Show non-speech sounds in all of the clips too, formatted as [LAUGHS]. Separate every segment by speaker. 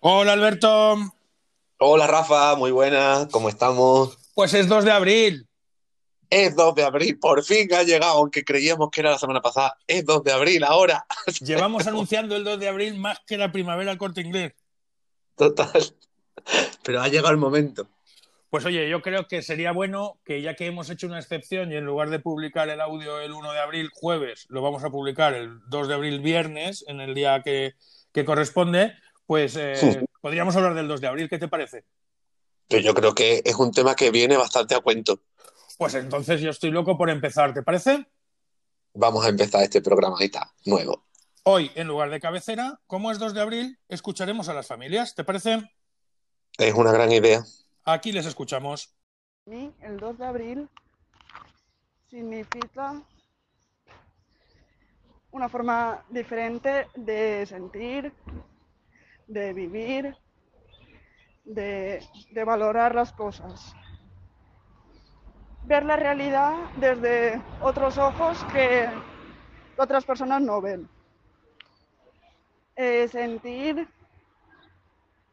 Speaker 1: Hola Alberto.
Speaker 2: Hola Rafa, muy buena, ¿cómo estamos?
Speaker 1: Pues es 2 de abril.
Speaker 2: Es 2 de abril, por fin ha llegado, aunque creíamos que era la semana pasada. Es 2 de abril ahora. [LAUGHS]
Speaker 1: Llevamos anunciando el 2 de abril más que la primavera al corte inglés.
Speaker 2: Total. Pero ha llegado el momento.
Speaker 1: Pues oye, yo creo que sería bueno que ya que hemos hecho una excepción y en lugar de publicar el audio el 1 de abril jueves, lo vamos a publicar el 2 de abril viernes, en el día que, que corresponde, pues eh, podríamos hablar del 2 de abril. ¿Qué te parece?
Speaker 2: Que yo creo que es un tema que viene bastante a cuento.
Speaker 1: Pues entonces yo estoy loco por empezar, ¿te parece?
Speaker 2: Vamos a empezar este programita nuevo.
Speaker 1: Hoy, en lugar de cabecera, como es 2 de abril, escucharemos a las familias, ¿te parece?
Speaker 2: Es una gran idea.
Speaker 1: Aquí les escuchamos.
Speaker 3: mí, el 2 de abril significa una forma diferente de sentir, de vivir, de, de valorar las cosas. Ver la realidad desde otros ojos que otras personas no ven. Eh, sentir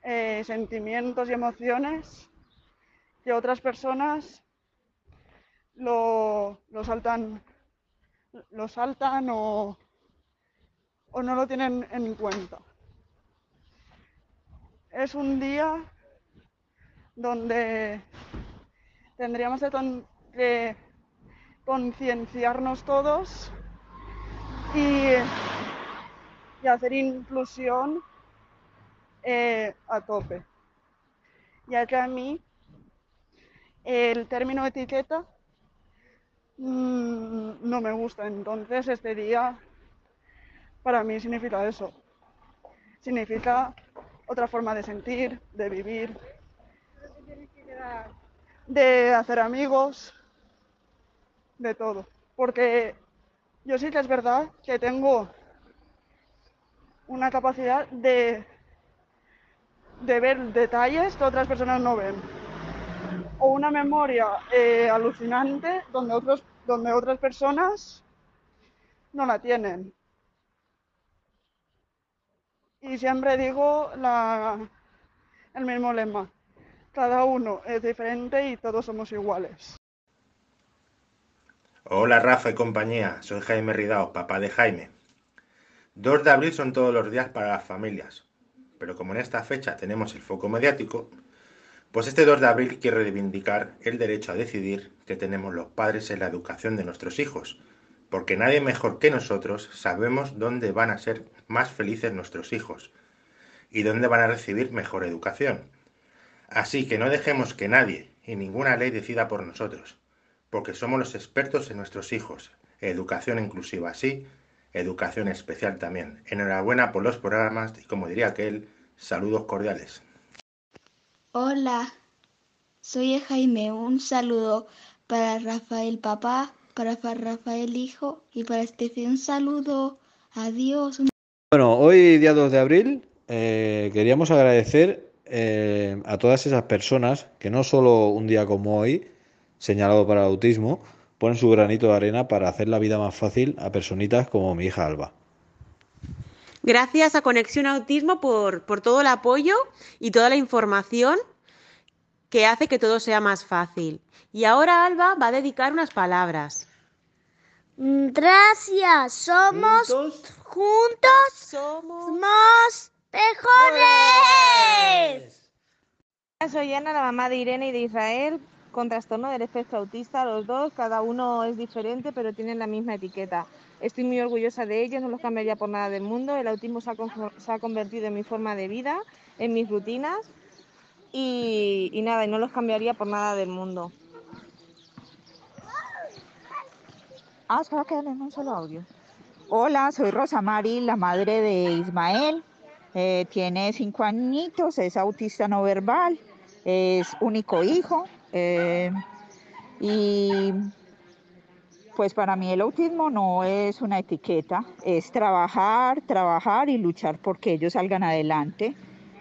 Speaker 3: eh, sentimientos y emociones que otras personas lo, lo saltan, lo saltan o, o no lo tienen en cuenta. Es un día donde tendríamos de concienciarnos todos y, y hacer inclusión eh, a tope. Ya que a mí el término etiqueta mm, no me gusta, entonces este día para mí significa eso. Significa otra forma de sentir, de vivir, de hacer amigos, de todo. Porque yo sí que es verdad que tengo una capacidad de, de ver detalles que otras personas no ven. O una memoria eh, alucinante donde, otros, donde otras personas no la tienen. Y siempre digo el mismo lema. Cada uno es diferente y todos somos iguales.
Speaker 4: Hola Rafa y compañía, soy Jaime Ridao, papá de Jaime. 2 de abril son todos los días para las familias, pero como en esta fecha tenemos el foco mediático, pues este 2 de abril quiero reivindicar el derecho a decidir que tenemos los padres en la educación de nuestros hijos, porque nadie mejor que nosotros sabemos dónde van a ser más felices nuestros hijos y dónde van a recibir mejor educación. Así que no dejemos que nadie y ninguna ley decida por nosotros porque somos los expertos en nuestros hijos. Educación inclusiva sí, educación especial también. Enhorabuena por los programas y como diría aquel, saludos cordiales.
Speaker 5: Hola, soy Jaime. Un saludo para Rafael papá, para Fa- Rafael hijo y para Estefe. Un saludo. Adiós.
Speaker 6: Bueno, hoy día 2 de abril eh, queríamos agradecer eh, a todas esas personas que no solo un día como hoy, señalado para el autismo, ponen su granito de arena para hacer la vida más fácil a personitas como mi hija Alba.
Speaker 7: Gracias a Conexión Autismo por, por todo el apoyo y toda la información que hace que todo sea más fácil. Y ahora Alba va a dedicar unas palabras.
Speaker 8: Gracias, somos juntos, somos mejores.
Speaker 9: Soy Ana, la mamá de Irene y de Israel, con trastorno del espectro autista, los dos, cada uno es diferente, pero tienen la misma etiqueta. Estoy muy orgullosa de ellos, no los cambiaría por nada del mundo. El autismo se ha, confor- se ha convertido en mi forma de vida, en mis rutinas, y, nada, y no los cambiaría por nada del mundo.
Speaker 10: Ah, se va a quedar en un solo audio. Hola, soy Rosa Mari, la madre de Ismael. Eh, tiene cinco añitos, es autista no verbal, es único hijo. eh, y pues para mí el autismo no es una etiqueta, es trabajar, trabajar y luchar porque ellos salgan adelante.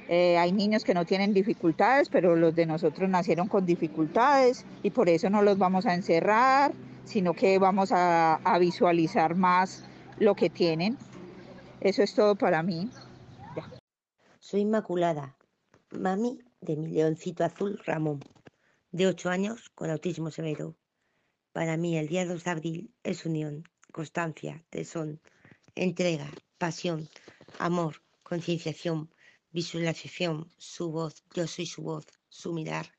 Speaker 10: Eh, hay niños que no tienen dificultades, pero los de nosotros nacieron con dificultades y por eso no los vamos a encerrar, sino que vamos a, visualizar más lo que tienen. Eso es todo para mí.
Speaker 11: Soy Inmaculada, mami de mi leoncito azul Ramón, de 8 años con autismo severo. Para mí el día 2 de abril es unión, constancia, tesón, entrega, pasión, amor, concienciación, visualización, su voz, yo soy su voz, su mirar,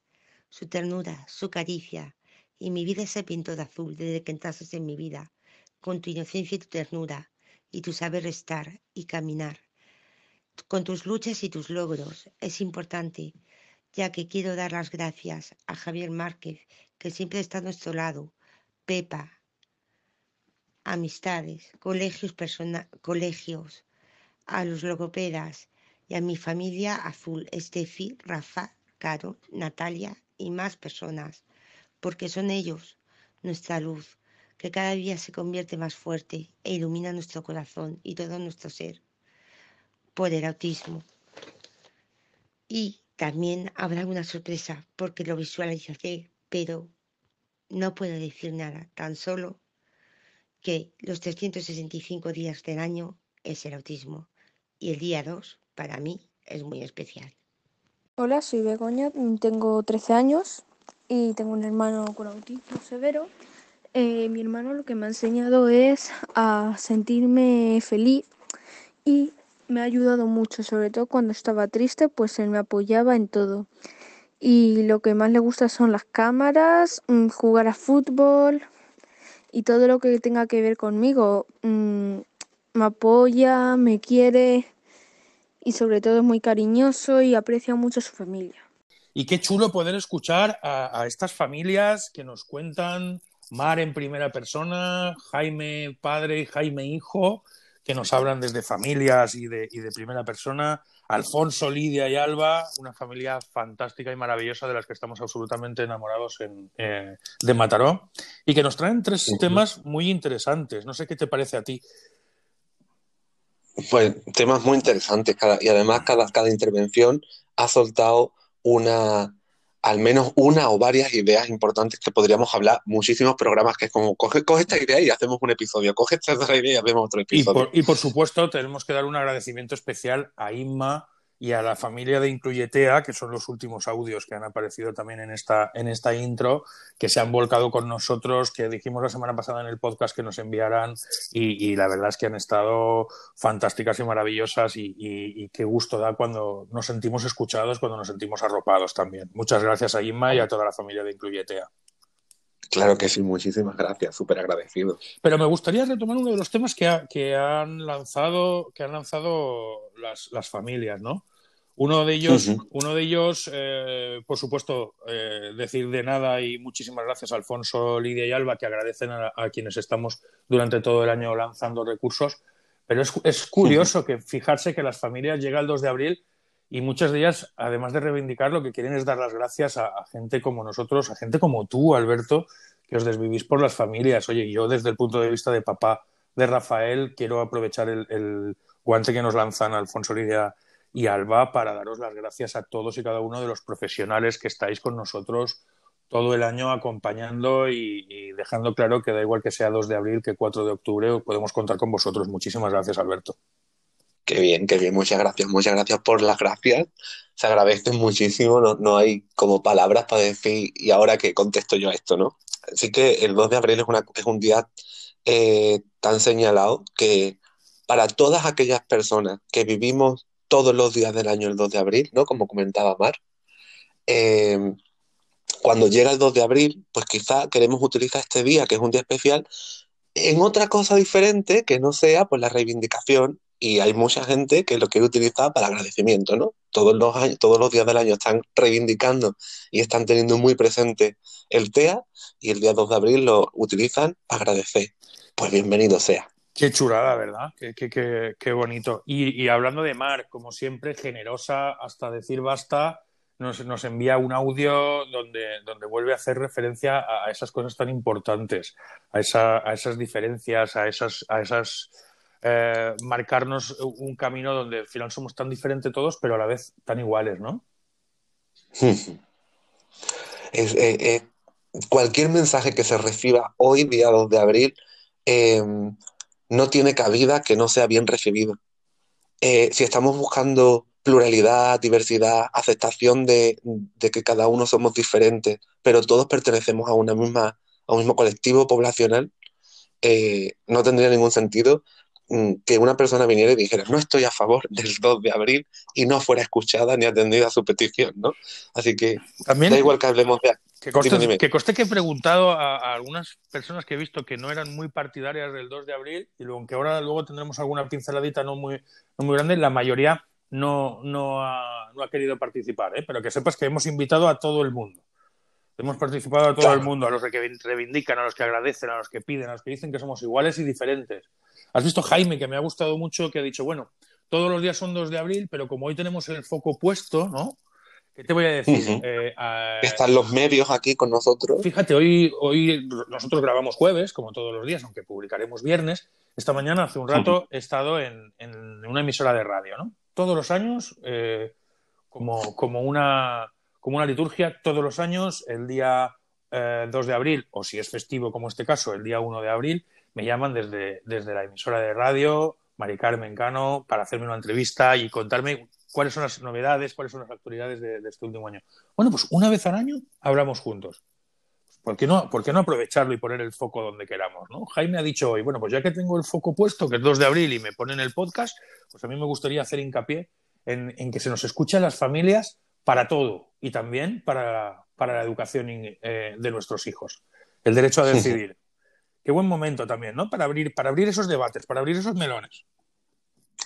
Speaker 11: su ternura, su caricia, y mi vida se pintó de azul desde que entraste en mi vida, con tu inocencia y tu ternura, y tu saber estar y caminar, con tus luchas y tus logros. Es importante, ya que quiero dar las gracias a Javier Márquez, que siempre está a nuestro lado, Pepa, amistades, colegios, colegios, a los logopedas y a mi familia azul, Estefi, Rafa, Caro, Natalia y más personas, porque son ellos nuestra luz, que cada día se convierte más fuerte e ilumina nuestro corazón y todo nuestro ser por el autismo. Y también habrá una sorpresa porque lo visualizaré, pero no puedo decir nada, tan solo que los 365 días del año es el autismo y el día 2 para mí es muy especial.
Speaker 12: Hola, soy Begoña, tengo 13 años y tengo un hermano con autismo severo. Eh, mi hermano lo que me ha enseñado es a sentirme feliz y me ha ayudado mucho, sobre todo cuando estaba triste, pues él me apoyaba en todo. Y lo que más le gusta son las cámaras, mm, jugar a fútbol y todo lo que tenga que ver conmigo. Mm, me apoya, me quiere y sobre todo es muy cariñoso y aprecia mucho a su familia.
Speaker 1: Y qué chulo poder escuchar a, a estas familias que nos cuentan Mar en primera persona, Jaime padre y Jaime hijo, que nos hablan desde familias y de, y de, primera persona. Alfonso, Lidia y Alba, una familia fantástica y maravillosa de las que estamos absolutamente enamorados en, eh, de Mataró y que nos traen tres temas muy interesantes. No sé qué te parece a ti.
Speaker 2: Pues temas muy interesantes cada, y además cada, cada intervención ha soltado una, al menos una o varias ideas importantes que podríamos hablar muchísimos programas, que es como, coge, coge esta idea y hacemos un episodio, coge esta otra idea y hacemos otro episodio.
Speaker 1: Y por, y por, supuesto tenemos que dar un agradecimiento especial a Inma y a la familia de Incluyetea, que son los últimos audios que han aparecido también en esta, en esta intro, que se han volcado con nosotros, que dijimos la semana pasada en el podcast que nos enviarán y, la verdad es que han estado fantásticas y maravillosas y, y, y, qué gusto da cuando nos sentimos escuchados, cuando nos sentimos arropados también. Muchas gracias a Inma y a toda la familia de Incluyetea.
Speaker 2: Claro que sí, muchísimas gracias, súper agradecido.
Speaker 1: Pero me gustaría retomar uno de los temas que, ha, que han lanzado, que han lanzado las, las familias, ¿no? Uno de ellos, uh -huh. uno de ellos eh, por supuesto, eh, decir de nada y muchísimas gracias a Alfonso, Lidia y Alba, que agradecen a, a quienes estamos durante todo el año lanzando recursos. Pero es, es curioso uh -huh. que fijarse que las familias llegan el 2 de abril y muchas de ellas, además de reivindicar, lo que quieren es dar las gracias a, gente como nosotros, a gente como tú, Alberto, que os desvivís por las familias. Oye, yo desde el punto de vista de papá de Rafael, quiero aprovechar el, el guante que nos lanzan Alfonso Lidia y Alba para daros las gracias a todos y cada uno de los profesionales que estáis con nosotros todo el año acompañando y, y, dejando claro que da igual que sea 2 de abril que 4 de octubre, podemos contar con vosotros. Muchísimas gracias, Alberto.
Speaker 2: Qué bien, qué bien, muchas gracias, muchas gracias por las gracias. Se agradecen muchísimo, no, no hay como palabras para decir, y ahora que contesto yo a esto, ¿no? Así que el 2 de abril es, una, es un día eh, tan señalado que para todas aquellas personas que vivimos todos los días del año el 2 de abril, ¿no? Como comentaba Mar, eh, cuando llega el 2 de abril, pues quizá queremos utilizar este día, que es un día especial, en otra cosa diferente que no sea pues la reivindicación y hay mucha gente que lo quiere utilizar para agradecimiento, ¿no? Todos los, años, todos los días del año están reivindicando y están teniendo muy presente el TEA y el día 2 de abril lo utilizan para agradecer. Pues bienvenido sea.
Speaker 1: Qué chulada, ¿verdad? Qué, qué, qué, qué bonito. Y, y, hablando de Mar, como siempre, generosa hasta decir basta, nos, nos envía un audio donde, donde, vuelve a hacer referencia a, esas cosas tan importantes, a, esa, a esas diferencias, a esas, a esas eh, marcarnos un camino donde al final somos tan diferentes todos, pero a la vez tan iguales, ¿no? [LAUGHS]
Speaker 2: Es, eh, eh, cualquier mensaje que se reciba hoy, día 2 de abril, eh, no tiene cabida que no sea bien recibido. Eh, si estamos buscando pluralidad, diversidad, aceptación de, de que cada uno somos diferentes, pero todos pertenecemos a una misma, a un mismo colectivo poblacional, eh, no tendría ningún sentido que una persona viniera y dijera no estoy a favor del 2 de abril y no fuera escuchada ni atendida a su petición, ¿no? Así que
Speaker 1: También-
Speaker 2: da igual que hablemos de...
Speaker 1: Que
Speaker 2: Dime, dime.
Speaker 1: que he preguntado a, a algunas personas que he visto que no eran muy partidarias del 2 de abril y luego, aunque ahora luego tendremos alguna pinceladita no muy, no muy grande, la mayoría no, no, ha, no ha querido participar, ¿eh? pero que sepas que hemos invitado a todo el mundo. Hemos participado a todo
Speaker 2: Claro.
Speaker 1: el mundo, a los que reivindican, a los que agradecen, a los que piden, a los que dicen que somos iguales y diferentes. Has visto Jaime, que me ha gustado mucho, que ha dicho, bueno, todos los días son 2 de abril, pero como hoy tenemos el foco puesto, ¿no? ¿Qué te voy a decir? Eh, a-
Speaker 2: Están los medios aquí con nosotros.
Speaker 1: Fíjate, hoy, hoy nosotros grabamos jueves, como todos los días, aunque publicaremos viernes. Esta mañana, hace un rato, he estado en, en una emisora de radio, ¿no? Todos los años, eh, como, como, una, como una liturgia, todos los años, el día eh, 2 de abril, o si es festivo como este caso, el día 1 de abril, me llaman desde, desde la emisora de radio, Mari Carmen Cano, para hacerme una entrevista y contarme cuáles son las novedades, cuáles son las actualidades de, de este último año. Bueno, pues una vez al año hablamos juntos. ¿Por qué, no, ¿Por qué no aprovecharlo y poner el foco donde queramos? ¿no? Jaime ha dicho hoy, bueno, pues ya que tengo el foco puesto, que es 2 de abril, y me ponen el podcast, pues a mí me gustaría hacer hincapié en, en que se nos escuchen las familias para todo y también para, para la educación eh, de nuestros hijos. El derecho a [LAUGHS] decidir. Qué buen momento también, ¿no? Para abrir, para abrir esos debates, para abrir esos melones.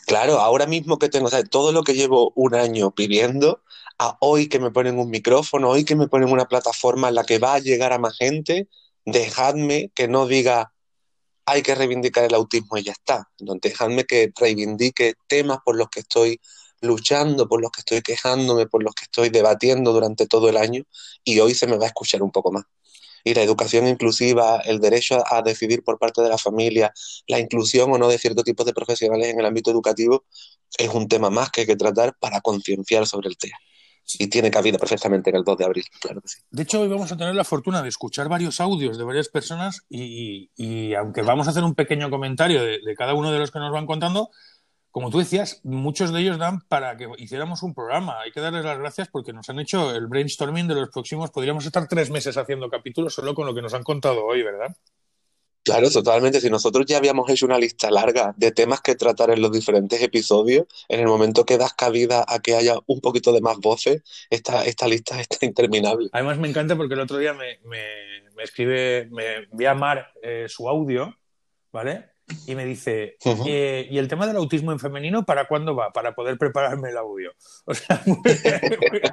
Speaker 2: Claro, ahora mismo que tengo, o sea, todo lo que llevo un año pidiendo, a hoy que me ponen un micrófono, hoy que me ponen una plataforma en la que va a llegar a más gente, dejadme que no diga hay que reivindicar el autismo y ya está. Dejadme que reivindique temas por los que estoy luchando, por los que estoy quejándome, por los que estoy debatiendo durante todo el año y hoy se me va a escuchar un poco más. Y la educación inclusiva, el derecho a decidir por parte de la familia, la inclusión o no de cierto tipo de profesionales en el ámbito educativo es un tema más que hay que tratar para concienciar sobre el tema. Y tiene cabida perfectamente en el 2 de abril.
Speaker 1: De hecho, hoy vamos a tener la fortuna de escuchar varios audios de varias personas y, y, aunque vamos a hacer un pequeño comentario de, cada uno de los que nos van contando, como tú decías, muchos de ellos dan para que hiciéramos un programa. Hay que darles las gracias porque nos han hecho el brainstorming de los próximos. Podríamos estar tres meses haciendo capítulos solo con lo que nos han contado hoy, ¿verdad?
Speaker 2: Claro, totalmente. Si nosotros ya habíamos hecho una lista larga de temas que tratar en los diferentes episodios, en el momento que das cabida a que haya un poquito de más voces, esta, esta lista está [LAUGHS] interminable.
Speaker 1: Además, me encanta porque el otro día me, me, me escribe, me envía Mar eh, su audio, ¿vale? Y me dice, uh -huh. eh, ¿y el tema del autismo en femenino para cuándo va? Para poder prepararme el audio. [LAUGHS] O sea, porque,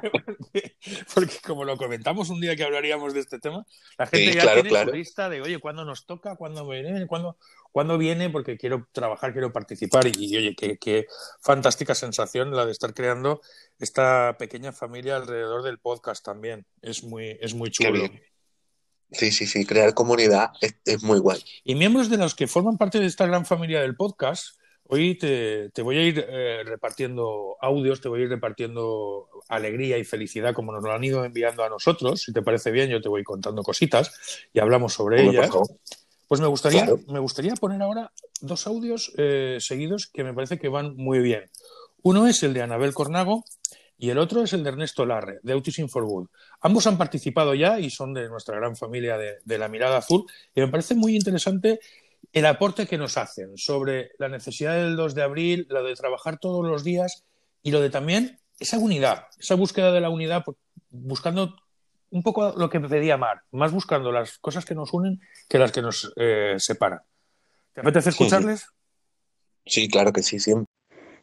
Speaker 1: [LAUGHS] porque, como lo comentamos un día que hablaríamos de este tema, la gente
Speaker 2: sí,
Speaker 1: ya
Speaker 2: claro,
Speaker 1: tiene
Speaker 2: claro.
Speaker 1: su lista de, oye, ¿cuándo nos toca? ¿Cuándo viene? ¿Cuándo, ¿cuándo viene? Porque quiero trabajar, quiero participar. Y, y oye, qué, qué fantástica sensación la de estar creando esta pequeña familia alrededor del podcast también. Es muy, es muy chulo.
Speaker 2: Sí, sí, sí, crear comunidad es, es, muy guay.
Speaker 1: Y miembros de los que forman parte de esta gran familia del podcast, hoy te, te voy a ir eh, repartiendo audios, te voy a ir repartiendo alegría y felicidad como nos lo han ido enviando a nosotros. Si te parece bien, yo te voy contando cositas y hablamos sobre
Speaker 2: Hombre,
Speaker 1: ellas. Pues me gustaría,
Speaker 2: Claro.
Speaker 1: me gustaría poner ahora dos audios eh, seguidos que me parece que van muy bien. Uno es el de Anabel Cornago y el otro es el de Ernesto Larre, de Autism for Good. Ambos han participado ya y son de nuestra gran familia de, de, la mirada azul y me parece muy interesante el aporte que nos hacen sobre la necesidad del 2 de abril, lo de trabajar todos los días y lo de también esa unidad, esa búsqueda de la unidad, buscando un poco lo que pedía Mar, más buscando las cosas que nos unen que las que nos eh, separan. ¿Te apetece escucharles?
Speaker 2: Sí, sí, claro que sí, siempre.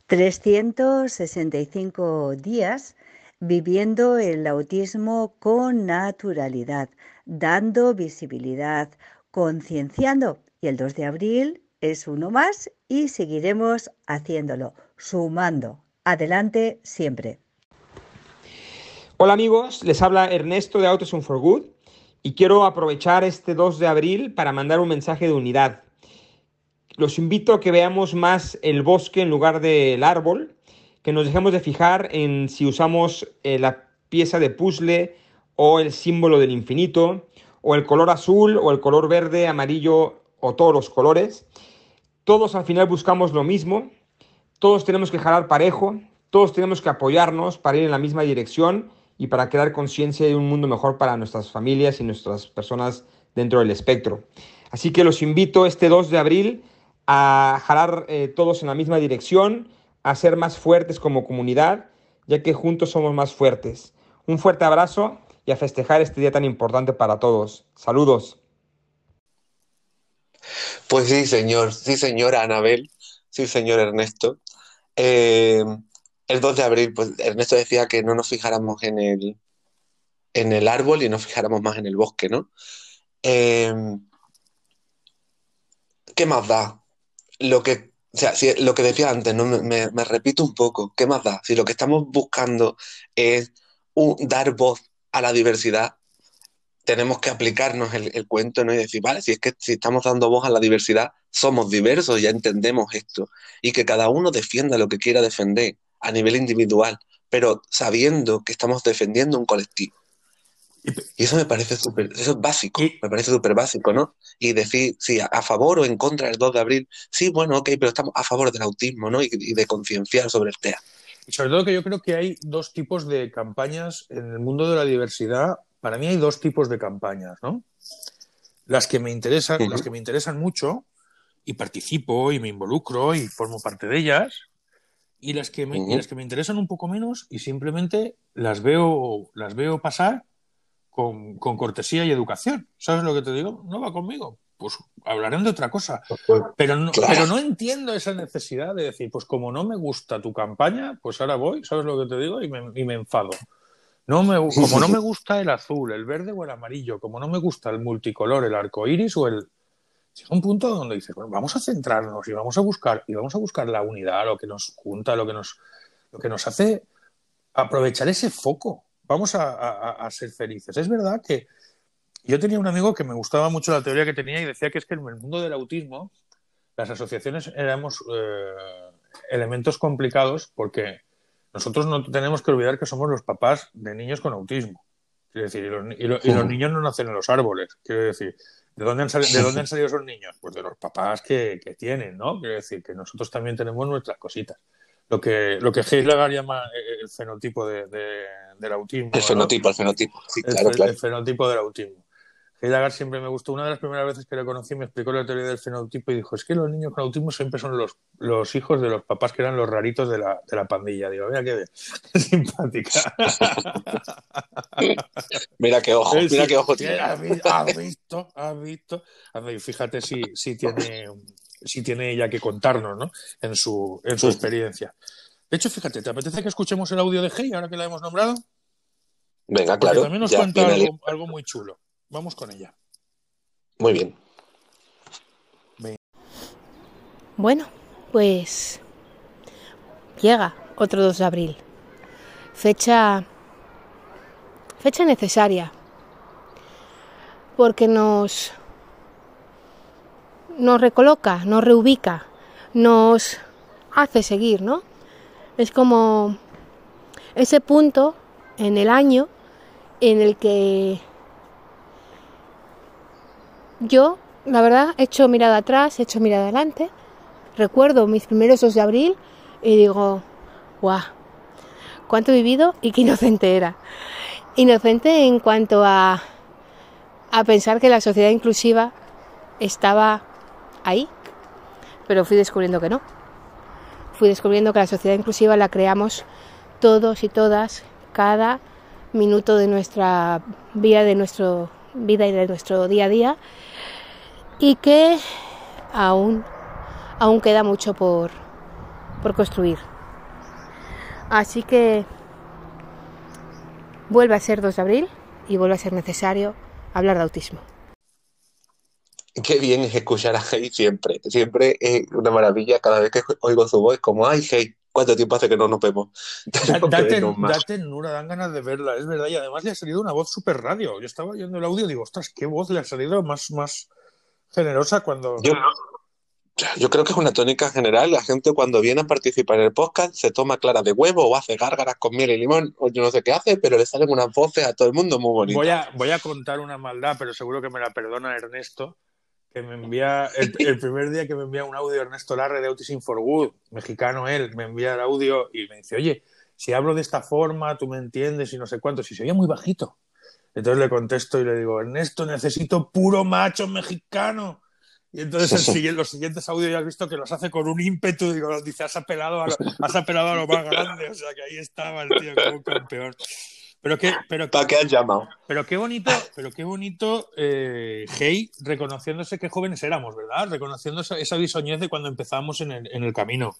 Speaker 13: 365 días viviendo el autismo con naturalidad, dando visibilidad, concienciando. Y el 2 de abril es uno más y seguiremos haciéndolo, sumando. Adelante siempre.
Speaker 14: Hola amigos, les habla Ernesto de Autism for Good y quiero aprovechar este 2 de abril para mandar un mensaje de unidad. Los invito a que veamos más el bosque en lugar del árbol, que nos dejemos de fijar en si usamos eh, la pieza de puzzle o el símbolo del infinito, o el color azul o el color verde, amarillo o todos los colores. Todos al final buscamos lo mismo, todos tenemos que jalar parejo, Todos tenemos que apoyarnos para ir en la misma dirección y para crear conciencia de un mundo mejor para nuestras familias y nuestras personas dentro del espectro. Así que los invito este 2 de abril a jalar eh, todos en la misma dirección, a ser más fuertes como comunidad, ya que juntos somos más fuertes. Un fuerte abrazo y a festejar este día tan importante para todos. Saludos.
Speaker 2: Pues sí, señor, sí, señora Anabel, sí, señor Ernesto. Eh, el 2 de abril, pues Ernesto decía que no nos fijáramos en el, en el árbol y nos fijáramos más en el bosque, ¿no? Eh, ¿qué más da? Lo que, o sea, si, lo que decía antes, ¿no? Me, me repito un poco, ¿qué más da? Si lo que estamos buscando es un, dar voz a la diversidad, tenemos que aplicarnos el, el, cuento ¿no? y decir, vale, si es que si estamos dando voz a la diversidad, somos diversos, ya entendemos esto, y que cada uno defienda lo que quiera defender a nivel individual, pero sabiendo que estamos defendiendo un colectivo. Y eso me parece súper, eso es básico, me parece súper básico, ¿no? Y decir, sí, a, favor o en contra del 2 de abril, sí, bueno, ok, pero estamos a favor del autismo, ¿no? Y, y de concienciar sobre el tema.
Speaker 1: Y sobre todo que yo creo que hay dos tipos de campañas en el mundo de la diversidad. Para mí hay dos tipos de campañas, ¿no? Las que me interesan, uh -huh. las que me interesan mucho y participo y me involucro y formo parte de ellas, y las que me, uh -huh. y las que me interesan un poco menos y simplemente las veo, las veo pasar con, con, cortesía y educación. ¿Sabes lo que te digo? No va conmigo. Pues hablarán de otra cosa. Pero no, claro. pero no entiendo esa necesidad de decir, pues como no me gusta tu campaña, pues ahora voy, ¿sabes lo que te digo? Y me, y me enfado. No me, como no me gusta el azul, el verde o el amarillo, como no me gusta el multicolor, el arco iris o el. Llega un punto donde dices, bueno, vamos a centrarnos y vamos a buscar, y vamos a buscar la unidad, lo que nos junta, lo que nos, lo que nos hace aprovechar ese foco vamos a, a, a, ser felices. Es verdad que yo tenía un amigo que me gustaba mucho la teoría que tenía y decía que es que en el mundo del autismo las asociaciones éramos eh, elementos complicados porque nosotros no tenemos que olvidar que somos los papás de niños con autismo. Quiero decir, y los, y, lo, y los niños no nacen en los árboles. Quiero decir, ¿de dónde han, salido, ¿de dónde han salido esos niños? Pues de los papás que, que tienen, ¿no? Quiero decir, que nosotros también tenemos nuestras cositas lo que, lo que Heidegger llama el fenotipo de, de, del autismo.
Speaker 2: El fenotipo, ¿no? el fenotipo, sí,
Speaker 1: el,
Speaker 2: claro, claro.
Speaker 1: El fenotipo del autismo. Heidegger siempre me gustó. Una de las primeras veces que le conocí me explicó la teoría del fenotipo y dijo, es que los niños con autismo siempre son los, los hijos de los papás que eran los raritos de la, de la pandilla. Digo, mira qué [LAUGHS] simpática. [LAUGHS]
Speaker 2: mira qué ojo, mira qué ojo tiene.
Speaker 1: ¿Has visto? ¿Has visto? ¿Has visto? Fíjate si, si tiene si tiene ella que contarnos ¿no? en, su, en su experiencia. De hecho, fíjate, ¿te apetece que escuchemos el audio de Hey ahora que la hemos nombrado?
Speaker 2: Venga,
Speaker 1: Porque
Speaker 2: claro.
Speaker 1: también nos cuenta algo, algo, muy chulo. Vamos con ella.
Speaker 2: Muy bien.
Speaker 15: Bueno, pues llega otro 2 de abril. Fecha fecha necesaria. Porque nos nos recoloca, nos reubica, nos hace seguir, ¿no? Es como ese punto en el año en el que yo, la verdad, he hecho mirada atrás, he hecho mirada adelante, recuerdo mis primeros 2 de abril y digo, guau, cuánto he vivido y qué inocente era. Inocente en cuanto a, a pensar que la sociedad inclusiva estaba ahí, pero fui descubriendo que no. Fui descubriendo que la sociedad inclusiva la creamos todos y todas cada minuto de nuestra vida, de nuestro vida y de nuestro día a día, y que aún, aún queda mucho por, por construir. Así que vuelve a ser 2 de abril y vuelve a ser necesario hablar de autismo.
Speaker 2: Qué bien es escuchar a Hey siempre. Siempre es una maravilla. Cada vez que oigo su voz, como, ay, Hey, ¿cuánto tiempo hace que no nos vemos?
Speaker 1: date, date Nura, dan ganas de verla, es verdad. Y además le ha salido una voz súper radio. Yo estaba oyendo el audio y digo, ostras, qué voz le ha salido más, más generosa cuando.
Speaker 2: Yo, yo creo que es una tónica general. La gente cuando viene a participar en el podcast se toma clara de huevo o hace gárgaras con miel y limón, o yo no sé qué hace, pero le salen unas voces a todo el mundo muy bonitas.
Speaker 1: Voy a, voy a contar una maldad, pero seguro que me la perdona Ernesto que me envía el, el, primer día que me envía un audio Ernesto Larre de Autism for Good, mexicano él, me envía el audio y me dice, oye, si hablo de esta forma, tú me entiendes y no sé cuánto, si se oía muy bajito. Entonces le contesto y le digo, Ernesto, necesito puro macho mexicano. Y entonces el los siguientes audios ya has visto que los hace con un ímpetu, digo, dice, has apelado a lo, has apelado a lo más grande, o sea que ahí estaba el tío como un campeón. Pero qué, pero,
Speaker 2: ¿Para qué has llamado?
Speaker 1: pero qué bonito, pero qué bonito, eh, Hey, reconociéndose qué jóvenes éramos, ¿verdad? Reconociendo esa, esa bisoñez de cuando empezamos en el, en el camino.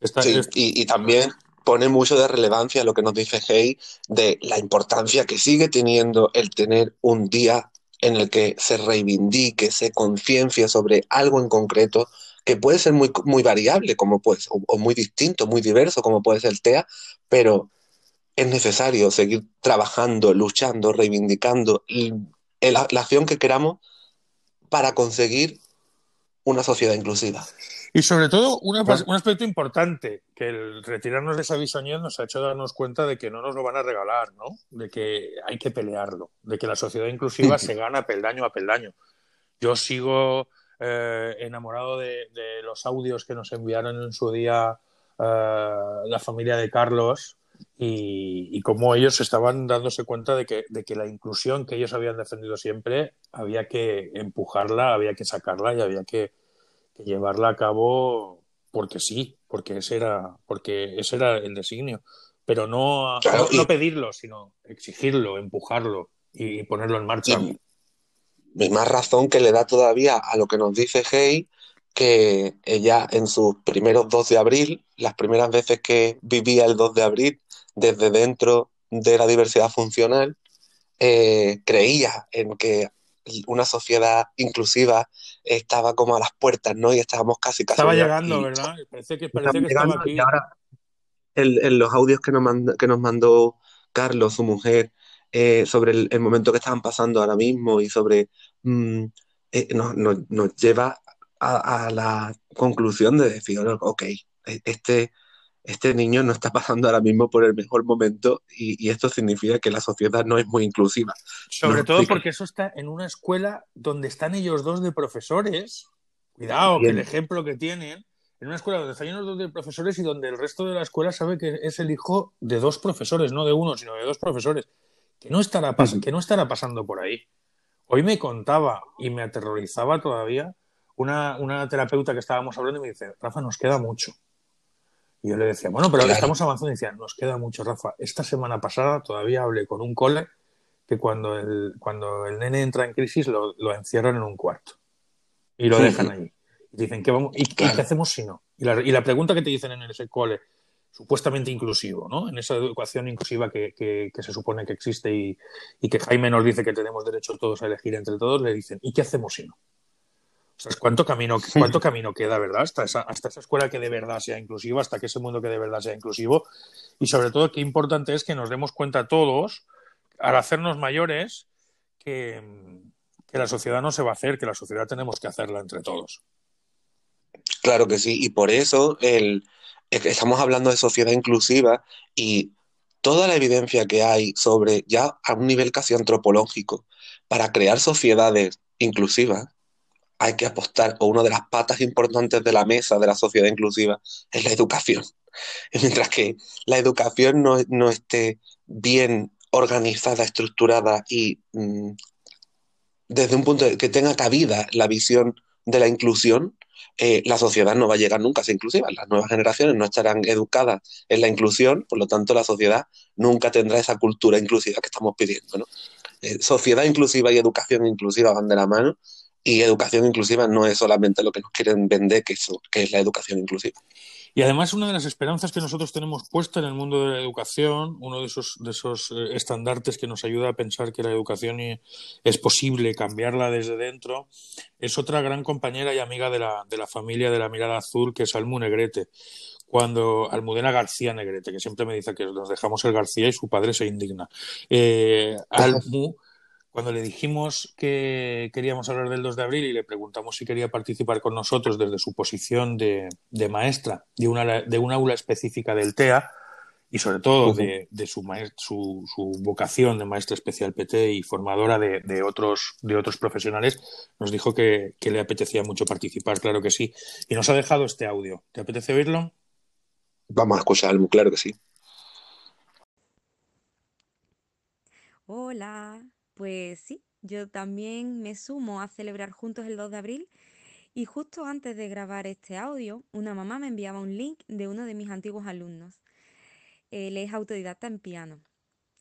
Speaker 1: Esta-
Speaker 2: Sí,
Speaker 1: es-
Speaker 2: y, y también pone mucho de relevancia lo que nos dice Hey de la importancia que sigue teniendo el tener un día en el que se reivindique, se conciencia sobre algo en concreto que puede ser muy, muy variable, como puede, o, o muy distinto, muy diverso, como puede ser el TEA, pero es necesario seguir trabajando, luchando, reivindicando el- el- la acción que queramos para conseguir una sociedad inclusiva.
Speaker 1: Y sobre todo, un, un aspecto importante, que el retirarnos de esa bisoñez nos ha hecho darnos cuenta de que no nos lo van a regalar, ¿no? De que hay que pelearlo, de que la sociedad inclusiva se gana peldaño a peldaño. Yo sigo eh, enamorado de, de los audios que nos enviaron en su día eh, la familia de Carlos y, y cómo ellos estaban dándose cuenta de que, de que la inclusión que ellos habían defendido siempre había que empujarla, había que sacarla y había que, que llevarla a cabo porque sí, porque ese era, porque ese era el designio. Pero no,
Speaker 2: Claro,
Speaker 1: no, pedirlo, sino exigirlo, empujarlo y ponerlo en marcha.
Speaker 2: Y, y más razón que le da todavía a lo que nos dice Hey, que ella en sus primeros 2 de abril, las primeras veces que vivía el 2 de abril desde dentro de la diversidad funcional, eh, creía en que una sociedad inclusiva estaba como a las puertas, ¿no? Y estábamos casi casi
Speaker 1: Estaba llegando, ¿verdad? Parecía que, estaba aquí.
Speaker 2: y ahora el- en los audios que nos, que nos mandó Carlos, su mujer, eh, sobre el, el momento que estaban pasando ahora mismo y sobre mm, eh, nos, nos- nos lleva a, a la conclusión de decir, ok, e- este, este niño no está pasando ahora mismo por el mejor momento y, y esto significa que la sociedad no es muy inclusiva.
Speaker 1: Sobre
Speaker 2: No,
Speaker 1: todo porque eso está en una escuela donde están ellos dos de profesores. Cuidado, que el ejemplo que tienen. En una escuela donde están ellos dos de profesores y donde el resto de la escuela sabe que es el hijo de dos profesores, no de uno, sino de dos profesores. Que no estará, pas- que no estará pasando por ahí. Hoy me contaba y me aterrorizaba todavía una, una terapeuta que estábamos hablando y me dice, Rafa, nos queda mucho. Y yo le decía, bueno, pero
Speaker 2: Claro.
Speaker 1: estamos avanzando. Y decía, nos queda mucho, Rafa. Esta semana pasada todavía hablé con un cole que cuando el, cuando el nene entra en crisis lo, lo encierran en un cuarto y lo dejan allí. Y dicen, ¿qué, vamos, y, y qué hacemos si no? Y la, y la pregunta que te dicen en ese cole, supuestamente inclusivo, ¿no? En esa educación inclusiva que, que- que se supone que existe y, y que Jaime nos dice que tenemos derecho todos a elegir entre todos, le dicen, ¿y qué hacemos si no? Ostras, ¿cuánto camino, cuánto camino queda, verdad? Hasta esa, hasta esa escuela que de verdad sea inclusiva, hasta que ese mundo que de verdad sea inclusivo. Y sobre todo, qué importante es que nos demos cuenta todos, al hacernos mayores, que, que la sociedad no se va a hacer, que la sociedad tenemos que hacerla entre todos.
Speaker 2: Claro que sí, y por eso el, que estamos hablando de sociedad inclusiva y toda la evidencia que hay sobre, ya a un nivel casi antropológico, para crear sociedades inclusivas, hay que apostar, o una de las patas importantes de la mesa de la sociedad inclusiva es la educación. Y [LAUGHS] mientras que la educación no, no esté bien organizada, estructurada y mm, desde un punto de que tenga cabida la visión de la inclusión, eh, la sociedad no va a llegar nunca a ser inclusiva. Las nuevas generaciones no estarán educadas en la inclusión, por lo tanto la sociedad nunca tendrá esa cultura inclusiva que estamos pidiendo. ¿no? Eh, sociedad inclusiva y educación inclusiva van de la mano y educación inclusiva no es solamente lo que nos quieren vender, que, eso, que es la educación inclusiva.
Speaker 1: Y además una de las esperanzas que nosotros tenemos puesta en el mundo de la educación, uno de esos, de esos eh, estandartes que nos ayuda a pensar que la educación es posible cambiarla desde dentro, es otra gran compañera y amiga de la, de la familia de la mirada azul, que es Almu Negrete. Cuando Almudena García Negrete, que siempre me dice que nos dejamos el García y su padre se indigna. Eh, Almu, cuando le dijimos que queríamos hablar del 2 de abril y le preguntamos si quería participar con nosotros desde su posición de, maestra de una, de una aula específica del TEA y sobre todo de, su, su, vocación de maestra especial PT y formadora de, otros, de otros profesionales, nos dijo que, que le apetecía mucho participar, claro que sí. Y nos ha dejado este audio. ¿Te apetece oírlo?
Speaker 2: Vamos a escucharlo, claro que sí.
Speaker 16: Hola, pues sí, yo también me sumo a celebrar juntos el 2 de abril y justo antes de grabar este audio, una mamá me enviaba un link de uno de mis antiguos alumnos. Él es autodidacta en piano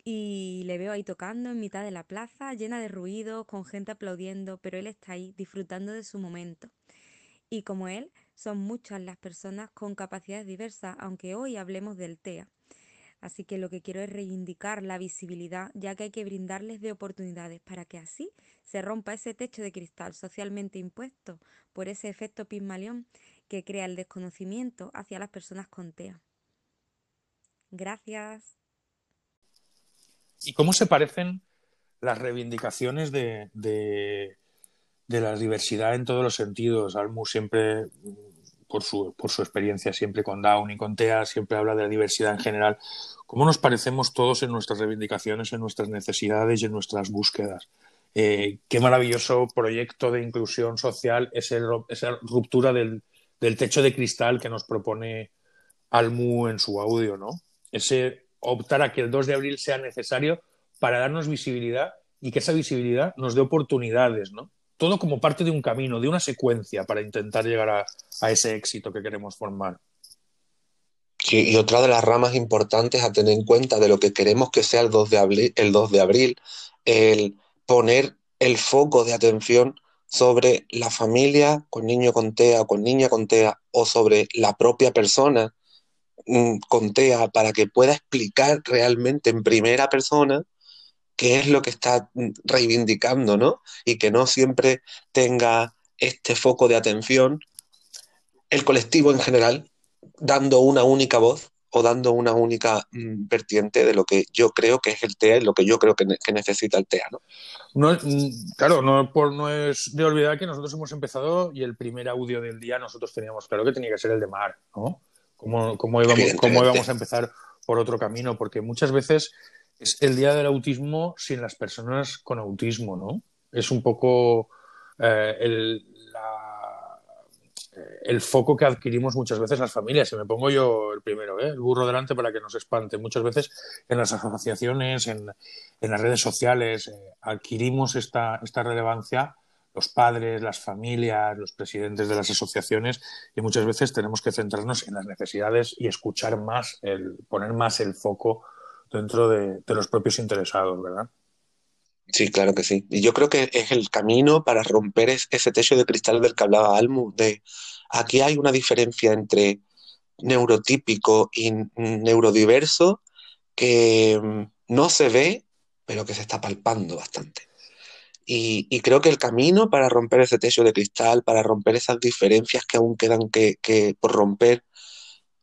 Speaker 16: y le veo ahí tocando en mitad de la plaza, llena de ruidos, con gente aplaudiendo, pero él está ahí disfrutando de su momento. Y como él, son muchas las personas con capacidades diversas, aunque hoy hablemos del TEA. Así que lo que quiero es reivindicar la visibilidad, ya que hay que brindarles de oportunidades para que así se rompa ese techo de cristal socialmente impuesto por ese efecto Pigmalión que crea el desconocimiento hacia las personas con TEA. Gracias.
Speaker 1: ¿Y cómo se parecen las reivindicaciones de, de, de la diversidad en todos los sentidos? Almu siempre por su, por su experiencia siempre con Down y con TEA, siempre habla de la diversidad en general. ¿Cómo nos parecemos todos en nuestras reivindicaciones, en nuestras necesidades y en nuestras búsquedas? Eh, qué maravilloso proyecto de inclusión social ese, esa ruptura del, del, techo de cristal que nos propone Almu en su audio, ¿no? Ese optar a que el 2 de abril sea necesario para darnos visibilidad y que esa visibilidad nos dé oportunidades, ¿no? Todo como parte de un camino, de una secuencia para intentar llegar a, ese éxito que queremos formar.
Speaker 2: Sí, y otra de las ramas importantes a tener en cuenta de lo que queremos que sea el 2 de abril, el 2 de abril, el poner el foco de atención sobre la familia con niño con TEA o con niña con TEA o sobre la propia persona mm, con TEA para que pueda explicar realmente en primera persona qué es lo que está reivindicando, ¿no? Y que no siempre tenga este foco de atención el colectivo en general, dando una única voz o dando una única mm, vertiente de lo que yo creo que es el TEA y lo que yo creo que, que necesita el TEA, ¿no?
Speaker 1: no mm, claro, no, por, no es de olvidar que nosotros hemos empezado y el primer audio del día nosotros teníamos claro que tenía que ser el de Mar, ¿no? ¿Cómo, cómo, íbamos, cómo íbamos a empezar por otro camino? Porque muchas veces es el día del autismo sin las personas con autismo, ¿no? Es un poco eh, el, el, foco que adquirimos muchas veces las familias. Y me pongo yo el primero, ¿eh? el burro delante para que nos espante. Muchas veces en las asociaciones, en, en las redes sociales, eh, adquirimos esta, esta relevancia los padres, las familias, los presidentes de las asociaciones y muchas veces tenemos que centrarnos en las necesidades y escuchar más, el, poner más el foco dentro de, los propios interesados, ¿verdad?
Speaker 2: Sí, claro que sí. Y yo creo que es el camino para romper ese techo de cristal del que hablaba Almu, de aquí hay una diferencia entre neurotípico y neurodiverso que mm, no se ve, pero que se está palpando bastante. Y, creo que el camino para romper ese techo de cristal, para romper esas diferencias que aún quedan que, por romper,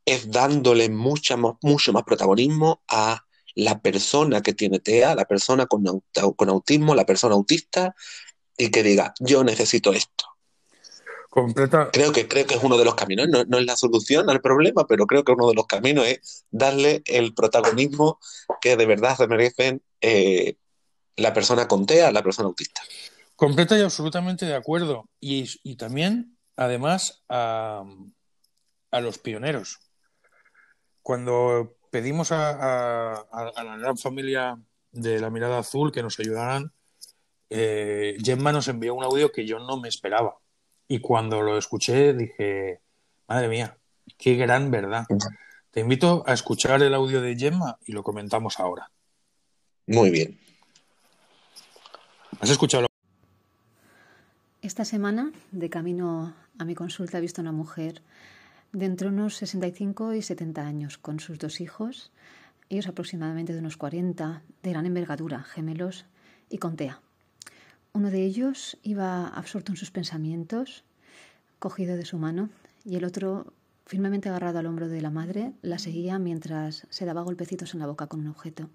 Speaker 2: es dándole mucha, mucho más protagonismo a la persona que tiene TEA, la persona con, con autismo, la persona autista, y que diga, yo necesito esto.
Speaker 1: Completa.
Speaker 2: Creo que, creo que es uno de los caminos, no, es la solución al problema, pero creo que uno de los caminos es darle el protagonismo que de verdad se merecen eh, la persona con TEA, la persona autista.
Speaker 1: Completa y absolutamente de acuerdo. Y, también, además, a, a los pioneros. Cuando pedimos a, la gran familia de la mirada azul que nos ayudaran. Eh, Gemma nos envió un audio que yo no me esperaba. Y cuando lo escuché dije, madre mía, qué gran verdad. Te invito a escuchar el audio de Gemma y lo comentamos ahora.
Speaker 2: Muy bien.
Speaker 1: ¿Has escuchado?
Speaker 17: Esta semana, de camino a mi consulta, he visto una mujer de unos 65 y 70 años, con sus dos hijos, ellos aproximadamente de unos 40, de gran envergadura, gemelos y con TEA. Uno de ellos iba absorto en sus pensamientos, cogido de su mano, y el otro, firmemente agarrado al hombro de la madre, la seguía mientras se daba golpecitos en la boca con un objeto.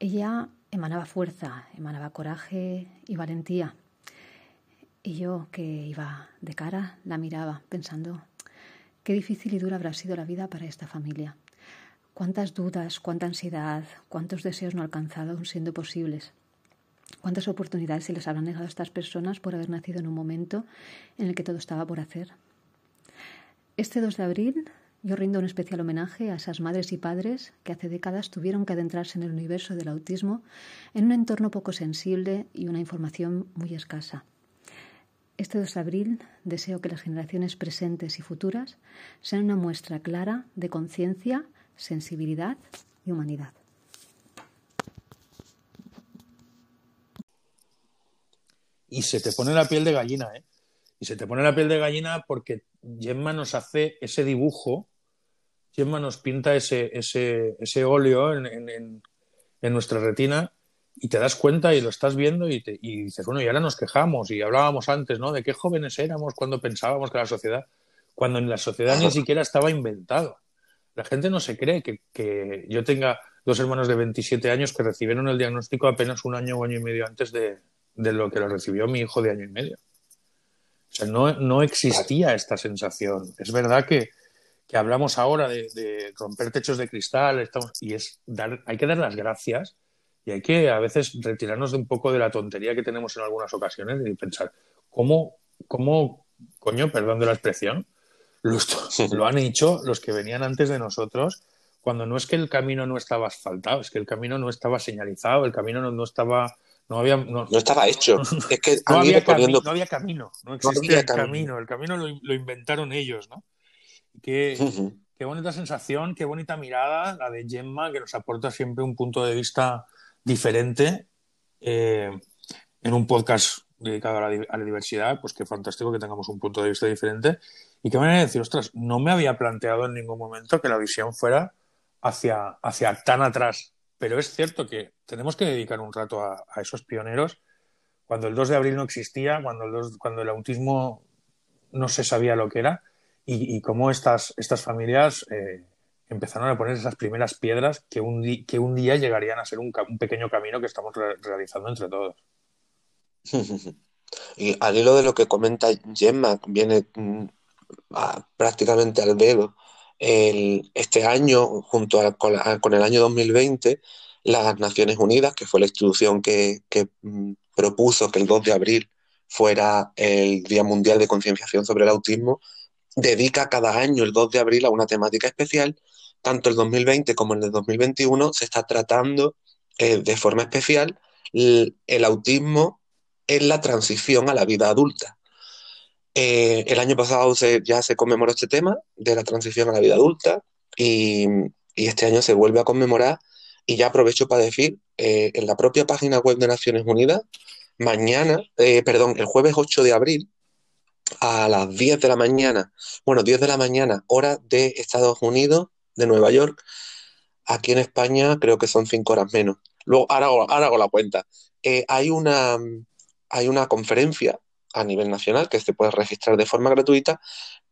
Speaker 17: Ella emanaba fuerza, emanaba coraje y valentía. Y yo, que iba de cara, la miraba pensando Qué difícil y dura habrá sido la vida para esta familia. Cuántas dudas, cuánta ansiedad, cuántos deseos no alcanzado aún siendo posibles. Cuántas oportunidades se les habrán negado a estas personas por haber nacido en un momento en el que todo estaba por hacer. Este 2 de abril Yo rindo un especial homenaje a esas madres y padres que hace décadas tuvieron que adentrarse en el universo del autismo en un entorno poco sensible y una información muy escasa. Este 2 de abril deseo que las generaciones presentes y futuras sean una muestra clara de conciencia, sensibilidad y humanidad.
Speaker 1: Y se te pone la piel de gallina, ¿eh? Y se te pone la piel de gallina porque Gemma nos hace ese dibujo, Gemma nos pinta ese, ese, ese óleo en, en, en, nuestra retina y te das cuenta y lo estás viendo y, te, y, dices, bueno, y ahora nos quejamos y hablábamos antes, ¿no? De qué jóvenes éramos cuando pensábamos que la sociedad, cuando en la sociedad ni siquiera estaba inventado. La gente no se cree que, que yo tenga dos hermanos de 27 años que recibieron el diagnóstico apenas un año o año y medio antes de, de lo que lo recibió mi hijo de año y medio. O sea, no, no existía esta sensación. Es verdad que, que hablamos ahora de, de, romper techos de cristal estamos, y es dar, hay que dar las gracias y hay que a veces retirarnos de un poco de la tontería que tenemos en algunas ocasiones y pensar, ¿cómo, cómo coño, perdón de la expresión, lo, lo han hecho los que venían antes de nosotros cuando no es que el camino no estaba asfaltado, es que el camino no estaba señalizado, el camino no, no estaba no, había, no,
Speaker 2: no estaba hecho. [LAUGHS] Es que
Speaker 1: no, había poniendo... no, había camino, no existía había el camino. camino. El camino lo, lo, inventaron ellos, ¿no? Qué, uh -huh. qué, bonita sensación, qué bonita mirada la de Gemma, que nos aporta siempre un punto de vista diferente eh, en un podcast dedicado a la, diversidad. Pues qué fantástico que tengamos un punto de vista diferente. Y qué manera de decir, ostras, no me había planteado en ningún momento que la visión fuera hacia, hacia tan atrás pero es cierto que tenemos que dedicar un rato a, a, esos pioneros cuando el 2 de abril no existía, cuando el, 2, cuando el autismo no se sabía lo que era y, y cómo estas, estas familias eh, empezaron a poner esas primeras piedras que un, que un día llegarían a ser un, pequeño camino que estamos re realizando entre todos. [LAUGHS]
Speaker 2: Y al hilo de lo que comenta Gemma, viene mm, prácticamente al dedo el, este año, junto a, con, a, con, el año 2020, las Naciones Unidas, que fue la institución que, que mm, propuso que el 2 de abril fuera el Día Mundial de Concienciación sobre el Autismo, dedica cada año el 2 de abril a una temática especial. Tanto el 2020 como el 2021 se está tratando eh, de forma especial el, autismo en la transición a la vida adulta. Eh, el año pasado se, ya se conmemoró este tema de la transición a la vida adulta y, este año se vuelve a conmemorar y ya aprovecho para decir, eh, en la propia página web de Naciones Unidas, mañana, perdón, el jueves 8 de abril, a las 10 de la mañana, bueno, 10 de la mañana, hora de Estados Unidos, de Nueva York, aquí en España creo que son 5 horas menos. Luego, ahora, ahora hago la cuenta. Eh, hay, una, hay una conferencia a nivel nacional que se puede registrar de forma gratuita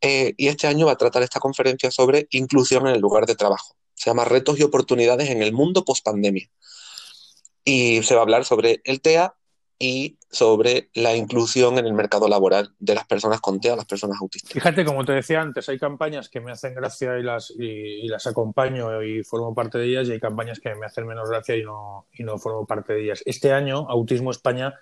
Speaker 2: eh, y este año va a tratar esta conferencia sobre inclusión en el lugar de trabajo. Se llama Retos y oportunidades en el mundo post-pandemia. Y se va a hablar sobre el TEA y sobre la inclusión en el mercado laboral de las personas con TEA, las personas autistas.
Speaker 1: Fíjate, como te decía antes, hay campañas que me hacen gracia y las, y, y las acompaño y formo parte de ellas y hay campañas que me hacen menos gracia y no, y no formo parte de ellas. Este año, Autismo España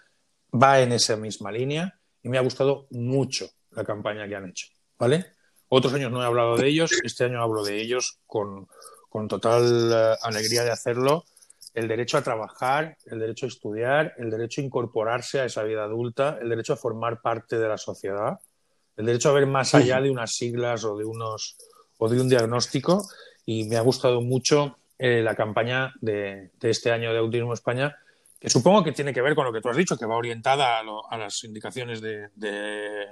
Speaker 1: va en esa misma línea y me ha gustado mucho la campaña que han hecho, ¿vale? Otros años no he hablado de ellos, este año hablo de ellos con, con total uh, alegría de hacerlo. El derecho a trabajar, el derecho a estudiar, el derecho a incorporarse a esa vida adulta, el derecho a formar parte de la sociedad, el derecho a ver más allá de unas siglas o de, unos, o de un diagnóstico. Y me ha gustado mucho eh, la campaña de, de este año de Autismo España, que supongo que tiene que ver con lo que tú has dicho, que va orientada a, lo, a las indicaciones de, de,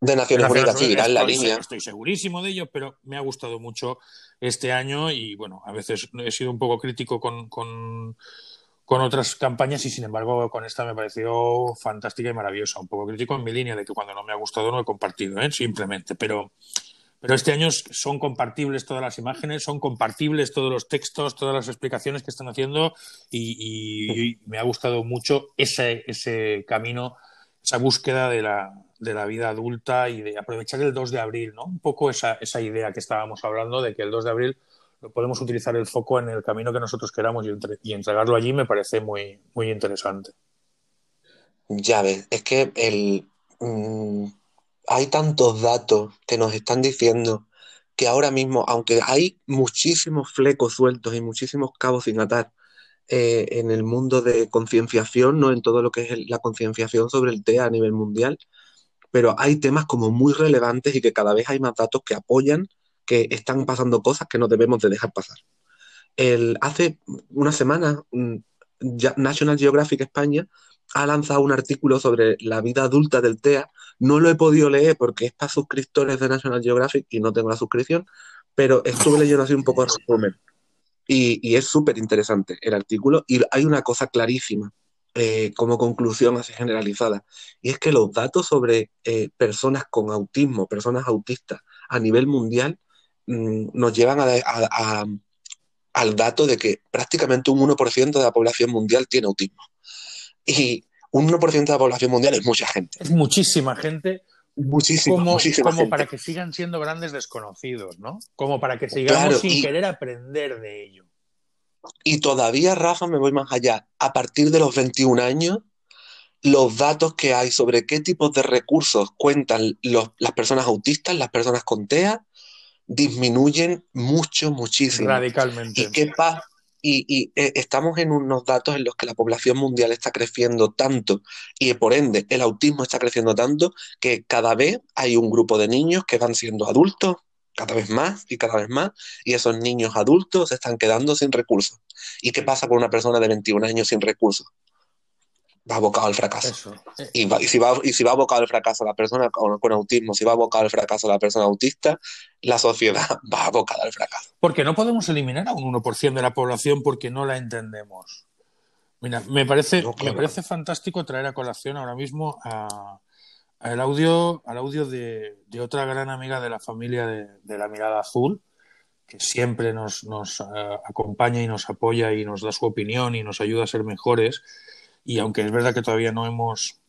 Speaker 2: de Naciones Unidas, sí, irá en la
Speaker 1: estoy,
Speaker 2: línea.
Speaker 1: Estoy segurísimo de ello, pero me ha gustado mucho este año y bueno, a veces he sido un poco crítico con, con, con otras campañas y sin embargo con esta me pareció fantástica y maravillosa. Un poco crítico en mi línea de que cuando no me ha gustado no he compartido, ¿eh? simplemente, pero pero este año son compartibles todas las imágenes, son compartibles todos los textos, todas las explicaciones que están haciendo y, y, y me ha gustado mucho ese, ese camino, esa búsqueda de la, de la vida adulta y de aprovechar el 2 de abril, ¿no? Un poco esa, esa idea que estábamos hablando de que el 2 de abril podemos utilizar el foco en el camino que nosotros queramos y, entre, y entregarlo allí me parece muy, muy interesante.
Speaker 2: Ya ves, es que el... Mmm hay tantos datos que nos están diciendo que ahora mismo, aunque hay muchísimos flecos sueltos y muchísimos cabos sin atar eh, en el mundo de concienciación, no en todo lo que es el- la concienciación sobre el TEA a nivel mundial, pero hay temas como muy relevantes y que cada vez hay más datos que apoyan que están pasando cosas que no debemos de dejar pasar. El, hace una semana, National Geographic España ha lanzado un artículo sobre la vida adulta del TEA. No lo he podido leer porque es para suscriptores de National Geographic y no tengo la suscripción, pero estuve leyendo así un poco de resumen. Y, es súper interesante el artículo. Y hay una cosa clarísima eh, como conclusión así generalizada, y es que los datos sobre eh, personas con autismo, personas autistas a nivel mundial, mm, nos llevan al dato de que prácticamente un 1% de la población mundial tiene autismo. Y un 1% de la población mundial es mucha gente.
Speaker 1: Es muchísima gente
Speaker 2: Muchísima,
Speaker 1: como,
Speaker 2: muchísima
Speaker 1: como
Speaker 2: gente.
Speaker 1: para que sigan siendo grandes desconocidos, ¿no? Como para que sigamos
Speaker 2: Claro,
Speaker 1: sin
Speaker 2: y-
Speaker 1: querer aprender de ello.
Speaker 2: Y todavía, Rafa, me voy más allá. A partir de los 21 años, los datos que hay sobre qué tipos de recursos cuentan los- las personas autistas, las personas con TEA, disminuyen mucho, muchísimo.
Speaker 1: Radicalmente.
Speaker 2: ¿Y qué pasa? Y, y, eh, estamos en unos datos en los que la población mundial está creciendo tanto y por ende el autismo está creciendo tanto que cada vez hay un grupo de niños que van siendo adultos cada vez más y cada vez más y esos niños adultos se están quedando sin recursos. ¿Y qué pasa con una persona de 21 años sin recursos? Va abocado al fracaso.
Speaker 1: Eso. Eh,
Speaker 2: Y, va- y si va, y si va abocado al fracaso la persona con, con autismo, si va abocado al fracaso la persona autista, la sociedad [LAUGHS] va abocada al fracaso.
Speaker 1: Porque no podemos eliminar a un 1% de la población porque no la entendemos. Mira, me parece,
Speaker 2: No, claro.
Speaker 1: me parece fantástico traer a colación ahora mismo a, al audio, al audio de, de otra gran amiga de la familia de, de la mirada azul, que siempre nos, nos eh, acompaña y nos apoya y nos da su opinión y nos ayuda a ser mejores. Y aunque es verdad que todavía no hemos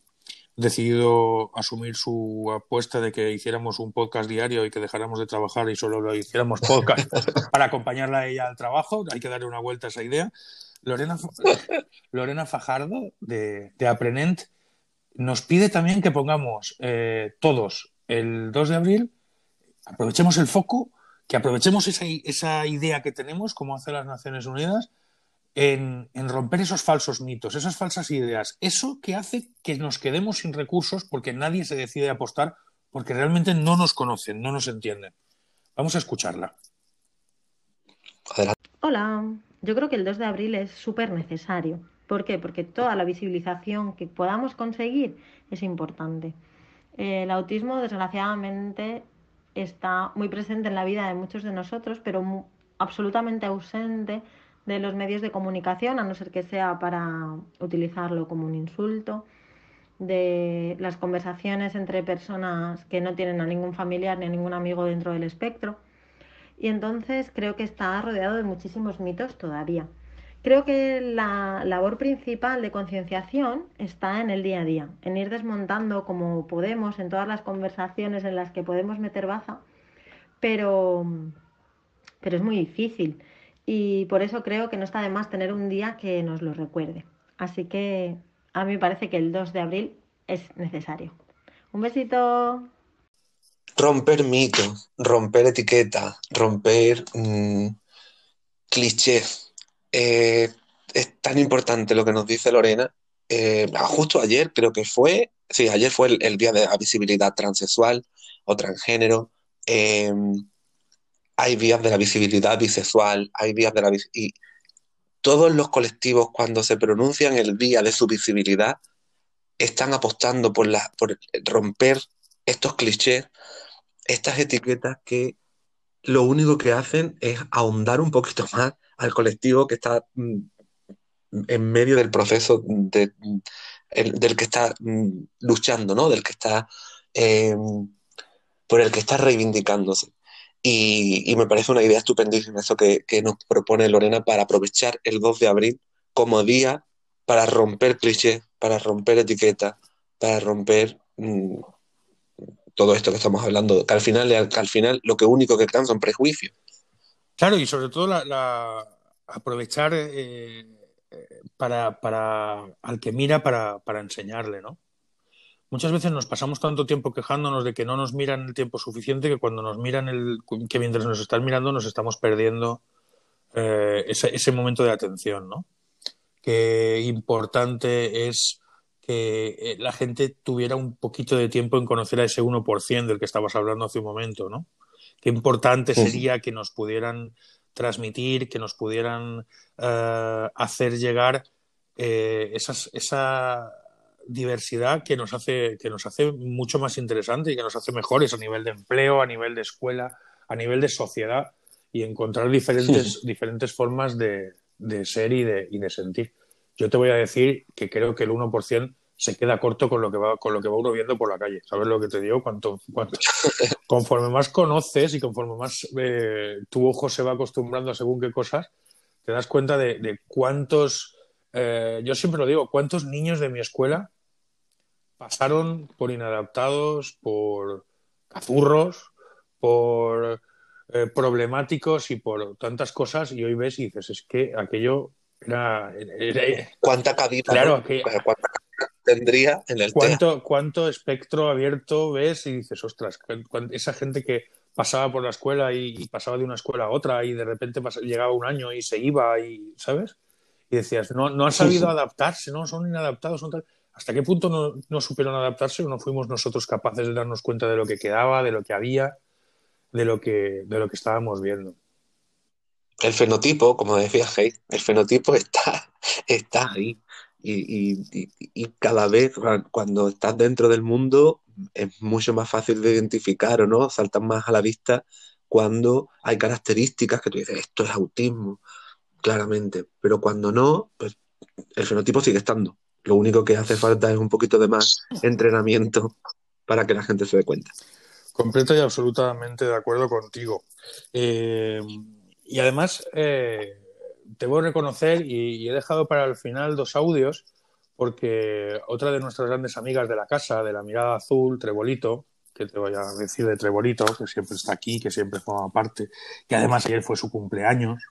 Speaker 1: decidido asumir su apuesta de que hiciéramos un podcast diario y que dejáramos de trabajar y solo lo hiciéramos podcast [LAUGHS] para acompañarla a ella al trabajo, hay que darle una vuelta a esa idea. Lorena, Lorena Fajardo de, de Aprenent nos pide también que pongamos eh, todos el 2 de abril, aprovechemos el foco, que aprovechemos esa, esa idea que tenemos, como hace las Naciones Unidas, en, en, romper esos falsos mitos, esas falsas ideas, eso que hace que nos quedemos sin recursos porque nadie se decide a apostar porque realmente no nos conocen, no nos entienden. Vamos a escucharla.
Speaker 2: Adelante.
Speaker 18: Hola, yo creo que el 2 de abril es súper necesario. ¿Por qué? Porque toda la visibilización que podamos conseguir es importante. El autismo, desgraciadamente, está muy presente en la vida de muchos de nosotros, pero absolutamente ausente de los medios de comunicación, a no ser que sea para utilizarlo como un insulto, de las conversaciones entre personas que no tienen a ningún familiar ni a ningún amigo dentro del espectro. Y entonces creo que está rodeado de muchísimos mitos todavía. Creo que la labor principal de concienciación está en el día a día, en ir desmontando como podemos en todas las conversaciones en las que podemos meter baza, pero, pero es muy difícil y por eso creo que no está de más tener un día que nos lo recuerde. Así que a mí me parece que el 2 de abril es necesario. Un besito.
Speaker 2: Romper mitos, romper etiquetas, romper mmm, clichés. Eh, es tan importante lo que nos dice Lorena. Eh, justo ayer creo que fue, sí, ayer fue el, el día de la visibilidad transexual o transgénero. Eh, hay días de la visibilidad bisexual, hay días de la y todos los colectivos cuando se pronuncian el día de su visibilidad están apostando por, la, por romper estos clichés, estas etiquetas que lo único que hacen es ahondar un poquito [LAUGHS] más al colectivo que está mm, en medio del proceso de, el, del que está mm, luchando, ¿no? Del que está eh, por el que está reivindicándose. Y, me parece una idea estupendísima eso que, que, nos propone Lorena para aprovechar el 2 de abril como día para romper clichés, para romper etiquetas, para romper mmm, todo esto que estamos hablando, que al final, al final lo que único que quedan son prejuicios.
Speaker 1: Claro, y sobre todo la, la aprovechar eh, para, para, al que mira para, para enseñarle, ¿no? Muchas veces nos pasamos tanto tiempo quejándonos de que no nos miran el tiempo suficiente que cuando nos miran el, que mientras nos están mirando nos estamos perdiendo eh, ese, ese, momento de atención, ¿no? Qué importante es que eh, la gente tuviera un poquito de tiempo en conocer a ese 1% del que estabas hablando hace un momento, ¿no? Qué importante sería que nos pudieran transmitir, que nos pudieran uh, hacer llegar eh, esas, esa diversidad que nos hace que nos hace mucho más interesante y que nos hace mejores a nivel de empleo, a nivel de escuela, a nivel de sociedad y encontrar diferentes, diferentes formas de, de ser y de, y de, sentir. Yo te voy a decir que creo que el 1% se queda corto con lo que va con lo que va uno viendo por la calle. ¿Sabes lo que te digo? Cuanto, cuanto [LAUGHS] conforme más conoces y conforme más eh, tu ojo se va acostumbrando a según qué cosas, te das cuenta de, de cuántos, eh, yo siempre lo digo, cuántos niños de mi escuela pasaron por inadaptados, por cazurros, por eh, problemáticos y por tantas cosas y hoy ves y dices, es que aquello era... era
Speaker 2: ¿Cuánta cabida?
Speaker 1: Claro,
Speaker 2: ¿no?
Speaker 1: que,
Speaker 2: ¿Cuánta tendría en el
Speaker 1: ¿cuánto? ¿Cuánto espectro abierto ves y dices, ostras, esa gente que pasaba por la escuela y, y pasaba de una escuela a otra y de repente llegaba un año y se iba y, ¿sabes? Y decías, no, no han sabido sí, sí. adaptarse, no, son inadaptados, son tal... ¿Hasta qué punto no, no, supieron adaptarse o no fuimos nosotros capaces de darnos cuenta de lo que quedaba, de lo que había, de lo que, de lo que estábamos viendo?
Speaker 2: El fenotipo, como decía Hey, el fenotipo está, está ahí. Y, y, y, cada vez cuando estás dentro del mundo es mucho más fácil de identificar o no, saltan más a la vista cuando hay características que tú dices, esto es autismo, claramente, pero cuando no, pues el fenotipo sigue estando. Lo único que hace falta es un poquito de más [LAUGHS] entrenamiento para que la gente se dé cuenta.
Speaker 1: Completo y absolutamente de acuerdo contigo. Eh, y además, eh, debo reconocer, y, y, he dejado para el final dos audios, porque otra de nuestras grandes amigas de la casa, de la mirada azul, Trebolito, que te voy a decir de Trebolito, que siempre está aquí, que siempre forma parte, que además ayer fue su cumpleaños,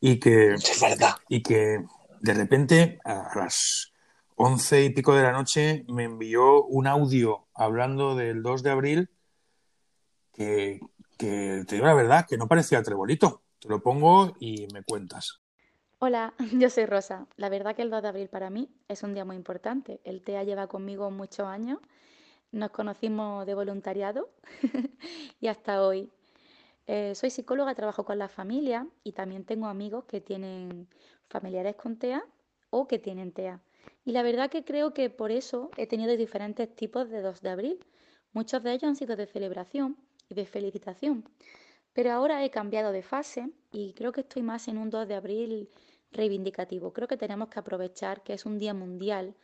Speaker 1: y que,
Speaker 2: es verdad.
Speaker 1: y que de repente a las once y pico de la noche me envió un audio hablando del 2 de abril que, que te digo la verdad, que no parecía Trebolito. Te lo pongo y me cuentas.
Speaker 19: Hola, [LAUGHS] yo soy Rosa. La verdad que el 2 de abril para mí es un día muy importante. El TEA lleva conmigo muchos años. Nos conocimos de voluntariado [LAUGHS] y hasta hoy. Eh, soy psicóloga, trabajo con la familia y también tengo amigos que tienen familiares con TEA o que tienen TEA. Y la verdad que creo que por eso he tenido diferentes tipos de 2 de abril. Muchos de ellos han sido de celebración y de felicitación. Pero ahora he cambiado de fase y creo que estoy más en un 2 de abril reivindicativo. Creo que tenemos que aprovechar que es un día mundial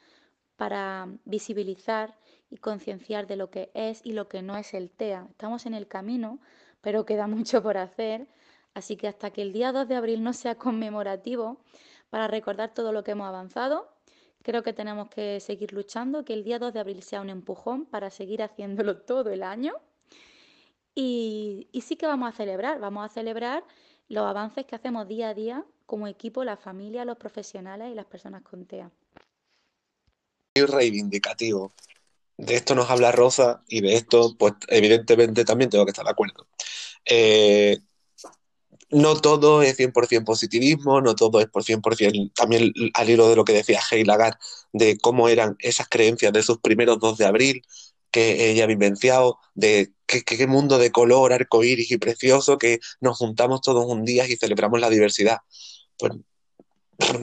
Speaker 19: para visibilizar y concienciar de lo que es y lo que no es el TEA. Estamos en el camino, pero queda [LAUGHS] mucho por hacer. Así que hasta que el día 2 de abril no sea conmemorativo para recordar todo lo que hemos avanzado, creo que tenemos que seguir luchando, que el día 2 de abril sea un empujón para seguir haciéndolo [LAUGHS] todo el año. Y, sí que vamos a celebrar, vamos a celebrar los avances que hacemos día a día como equipo, la familia, los profesionales y las personas con TEA.
Speaker 2: Reivindicativo. De esto nos habla Rosa y de esto, pues evidentemente también tengo que estar de acuerdo. Eh, no todo es 100% positivismo, no todo es por 100% también al hilo de lo que decía Hey Lagar, de cómo eran esas creencias de esos primeros 2 de abril, que ella ha vivenciado, de qué, mundo de color, arcoíris y precioso, que nos juntamos todos un día y celebramos la diversidad. Pues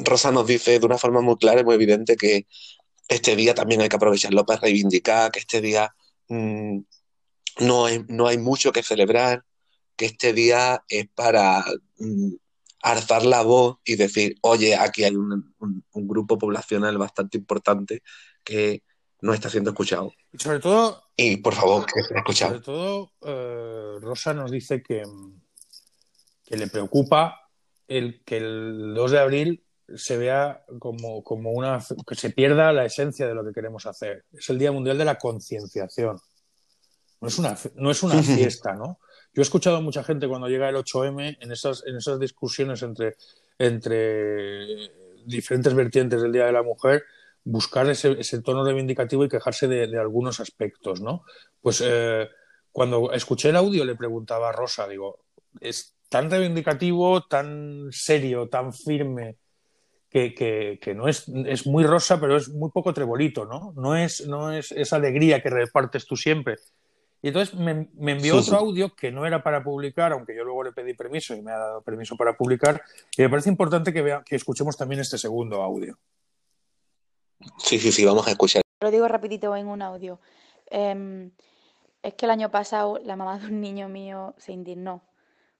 Speaker 2: Rosa nos dice de una forma muy clara y muy evidente que este día también hay que aprovecharlo para reivindicar, que este día hay, no hay mucho que celebrar, que este día es para mmm, alzar la voz y decir, oye, aquí hay un, un, un grupo poblacional bastante importante que no está siendo escuchado.
Speaker 1: Y sobre todo.
Speaker 2: Y por favor, que sea escuchado.
Speaker 1: Sobre todo, eh, Rosa nos dice que, que, le preocupa el que el 2 de abril se vea como, como una. que se pierda la esencia de lo que queremos hacer. Es el Día Mundial de la Concienciación. No es una, no es una [LAUGHS] fiesta, ¿no? Yo he escuchado a mucha gente cuando llega el 8M en esas, en esas discusiones entre, entre diferentes vertientes del Día de la Mujer buscar ese, tono reivindicativo y quejarse de, algunos aspectos, ¿no? Pues eh, cuando escuché el audio le preguntaba a Rosa, digo, es tan reivindicativo, tan serio, tan firme, que, que, que, no es, es muy rosa, pero es muy poco trebolito, ¿no? No es, no es esa alegría que repartes tú siempre. Y entonces me, me envió
Speaker 2: Sí,
Speaker 1: otro
Speaker 2: sí.
Speaker 1: audio que no era para publicar, aunque yo luego le pedí permiso y me ha dado permiso para publicar. Y me parece importante que, vea, que escuchemos también este segundo audio.
Speaker 2: Sí, sí, sí, vamos a escuchar.
Speaker 20: Lo digo rapidito en un audio. Em, es que el año pasado la mamá de un niño mío se indignó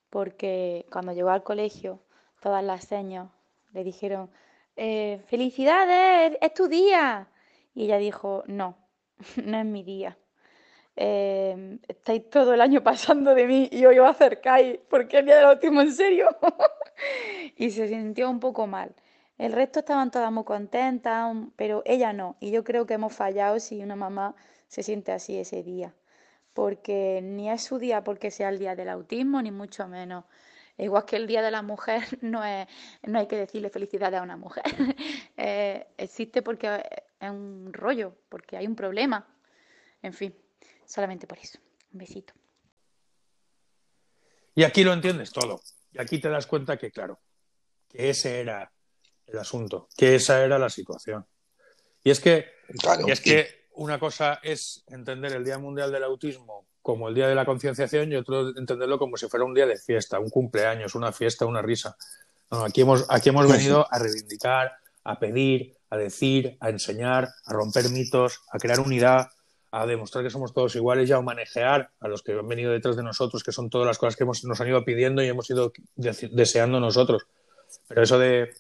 Speaker 20: porque cuando llegó al colegio todas las señas le dijeron eh, felicidades, es tu día. Y ella dijo, no, [LAUGHS] no es mi día. Eh, estáis todo el año pasando de mí y hoy os acercáis porque es el día del autismo en serio. [LAUGHS] y se sintió un poco mal. El resto estaban todas muy contentas, pero ella no. Y yo creo que hemos fallado si una mamá se siente así ese día. Porque ni es su día porque sea el día del autismo, ni mucho menos. Igual que el Día de la Mujer, [LAUGHS] no, es, no hay que decirle felicidades a una mujer. [LAUGHS] Eh, existe porque es un rollo, porque hay un problema. En fin, solamente por eso. Un besito.
Speaker 1: Y aquí lo entiendes todo. Y aquí te das cuenta que, claro, que ese era el asunto, que esa era la situación. Y es que,
Speaker 2: Claro,
Speaker 1: y es que una cosa es entender el Día Mundial del Autismo como el Día de la Concienciación y otro entenderlo como si fuera un día de fiesta, un cumpleaños, una fiesta, una risa. No, aquí, hemos, aquí hemos venido a reivindicar, a pedir, a decir, a enseñar, a romper mitos, a crear unidad, a demostrar que somos todos iguales y a manejar a los que han venido detrás de nosotros, que son todas las cosas que hemos, nos han ido pidiendo y hemos ido de- deseando nosotros. Pero eso de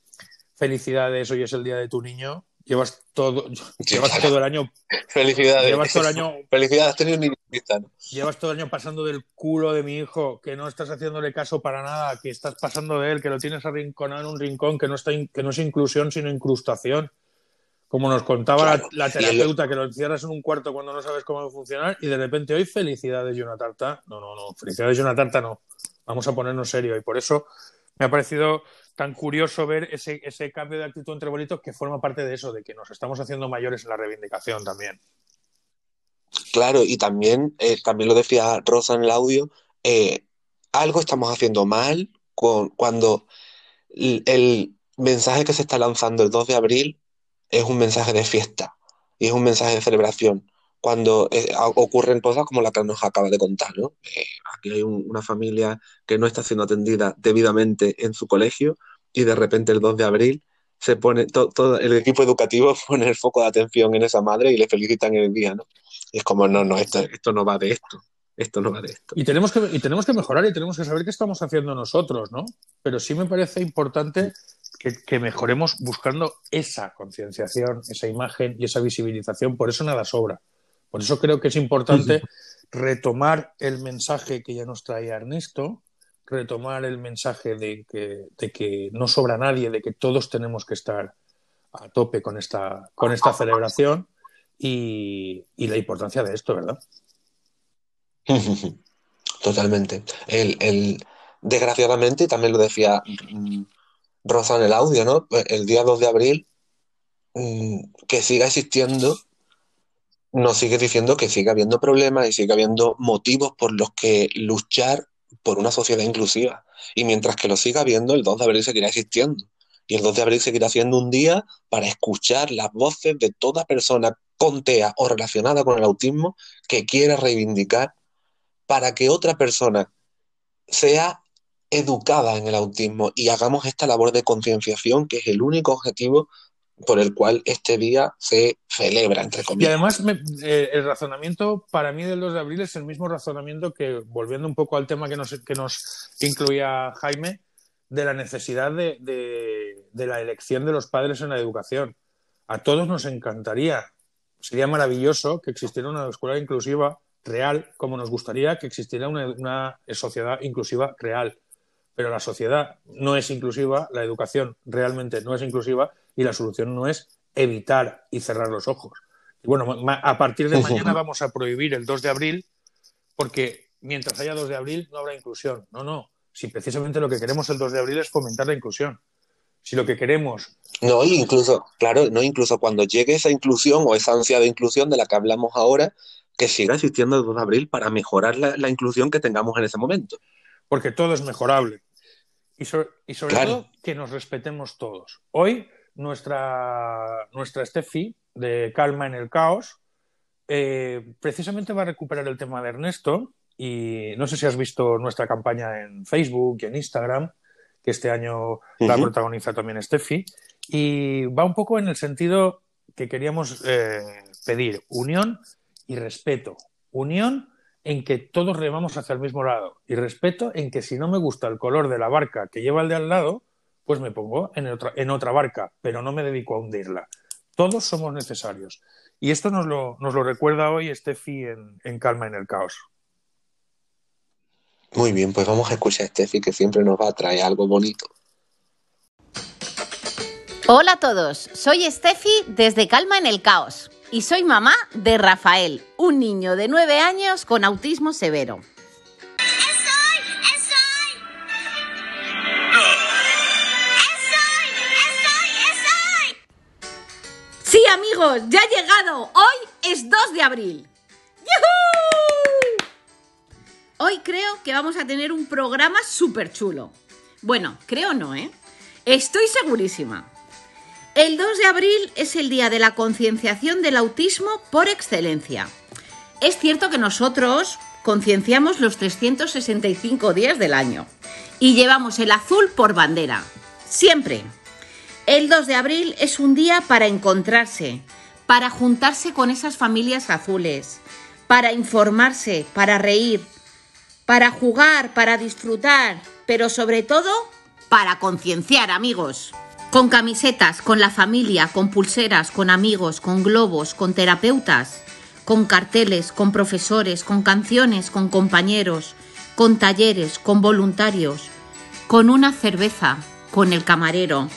Speaker 1: felicidades, hoy es el día de tu niño, llevas todo, llevas todo el año,
Speaker 2: Felicidades.
Speaker 1: llevas todo el año [LAUGHS]
Speaker 2: Felicidades, has tenido un niñista, ¿no?
Speaker 1: Llevas todo el año pasando del culo de mi hijo, que no estás haciéndole caso para nada, que estás pasando de él, que lo tienes arrinconado en un rincón, que no, está in- que no es inclusión, sino incrustación. Como nos contaba la-
Speaker 2: Claro.
Speaker 1: terapeuta, que lo encierras en un cuarto cuando no sabes cómo va a funcionar y de repente hoy felicidades y una tarta. No, no, no, felicidades y una tarta no. Vamos a ponernos serio y por eso me ha parecido tan curioso ver ese, ese cambio de actitud entre bolitos que forma parte de eso, de que nos estamos haciendo mayores en la reivindicación también.
Speaker 2: Claro, y también, eh, también lo decía Rosa en el audio, eh, algo estamos haciendo mal con, cuando el, el mensaje que se está lanzando el 2 de abril es un mensaje de fiesta y es un mensaje de celebración. Cuando eh, ocurren cosas como la que nos acaba de contar, ¿no? Eh, aquí hay un- una familia que no está siendo atendida debidamente en su colegio y de repente el 2 de abril se pone, to- todo el equipo educativo [LAUGHS] pone el foco de atención en esa madre y le felicitan el día, ¿no? Y es como, no, no, esto, esto no va de esto, esto no va de esto.
Speaker 1: Y tenemos, que, y tenemos que mejorar y tenemos que saber qué estamos haciendo nosotros, ¿no? Pero sí me parece importante que, que mejoremos buscando esa concienciación, esa imagen y esa visibilización. Por eso nada sobra. Por eso creo que es importante retomar el mensaje que ya nos traía Ernesto, retomar el mensaje de que, de que no sobra nadie, de que todos tenemos que estar a tope con esta, con esta celebración y, y la importancia de esto, ¿verdad? [LAUGHS]
Speaker 2: Totalmente. El, el, desgraciadamente, también lo decía Rosa en el audio, ¿no? El día 2 de abril, mm, que siga existiendo, nos sigue diciendo que sigue habiendo problemas y sigue habiendo motivos por los que luchar por una sociedad inclusiva. Y mientras que lo siga habiendo, el 2 de abril seguirá existiendo. Y el 2 de abril seguirá siendo un día para escuchar las voces de toda persona con TEA o relacionada con el autismo que quiera reivindicar para que otra persona sea educada en el autismo y hagamos esta labor de concienciación, que es el único objetivo por el cual este día se celebra, entre
Speaker 1: Y
Speaker 2: comillas.
Speaker 1: además, me- eh, el razonamiento para mí del 2 de abril es el mismo razonamiento que, volviendo un poco al tema que nos, que nos incluía Jaime, de la necesidad de, de- de la elección de los padres en la educación. A todos nos encantaría, sería maravilloso que existiera una escuela inclusiva real, como nos gustaría que existiera una, una sociedad inclusiva real. Pero la sociedad no es inclusiva, la educación realmente no es inclusiva y la solución no es evitar y cerrar los ojos. Y bueno, a partir de mañana vamos a prohibir el 2 de abril porque mientras haya 2 de abril no habrá inclusión. No, no. Si precisamente lo que queremos el 2 de abril es fomentar la inclusión. Si lo que queremos
Speaker 2: No, incluso, claro, no, incluso cuando llegue esa inclusión o esa ansia de inclusión de la que hablamos ahora, que siga existiendo el 2 de abril para mejorar la, la inclusión que tengamos en ese momento.
Speaker 1: porque todo es mejorable. Y, so- y sobre
Speaker 2: Claro.
Speaker 1: todo que nos respetemos todos. Hoy nuestra, nuestra Steffi de Calma en el Caos eh, precisamente va a recuperar el tema de Ernesto y no sé si has visto nuestra campaña en Facebook y en Instagram, que este año la protagoniza también Steffi, y va un poco en el sentido que queríamos eh, pedir unión y respeto. Unión en que todos remamos hacia el mismo lado y respeto en que si no me gusta el color de la barca que lleva el de al lado, pues me pongo en otra, en otra barca, pero no me dedico a hundirla. Todos somos necesarios. Y esto nos lo, nos lo recuerda hoy Steffi en, en Calma en el Caos.
Speaker 2: Muy bien, pues vamos a escuchar a Steffi, que siempre nos va a traer algo bonito.
Speaker 21: Hola a todos, soy Steffi desde Calma en el Caos y soy mamá de Rafael, un niño de 9 años con autismo severo. Sí, amigos, ya ha llegado. Hoy es 2 de abril. Hoy creo que vamos a tener un programa súper chulo. Bueno, creo no, ¿eh? Estoy segurísima. El 2 de abril es el día de la concienciación del autismo por excelencia. Es cierto que nosotros concienciamos los 365 días del año y llevamos el azul por bandera. Siempre. El 2 de abril es un día para encontrarse, para juntarse con esas familias azules, para informarse, para reír, para jugar, para disfrutar, pero sobre todo para concienciar, amigos. Con camisetas, con la familia, con pulseras, con amigos, con globos, con terapeutas, con carteles, con profesores, con canciones, con compañeros, con talleres, con voluntarios, con una cerveza, con el camarero,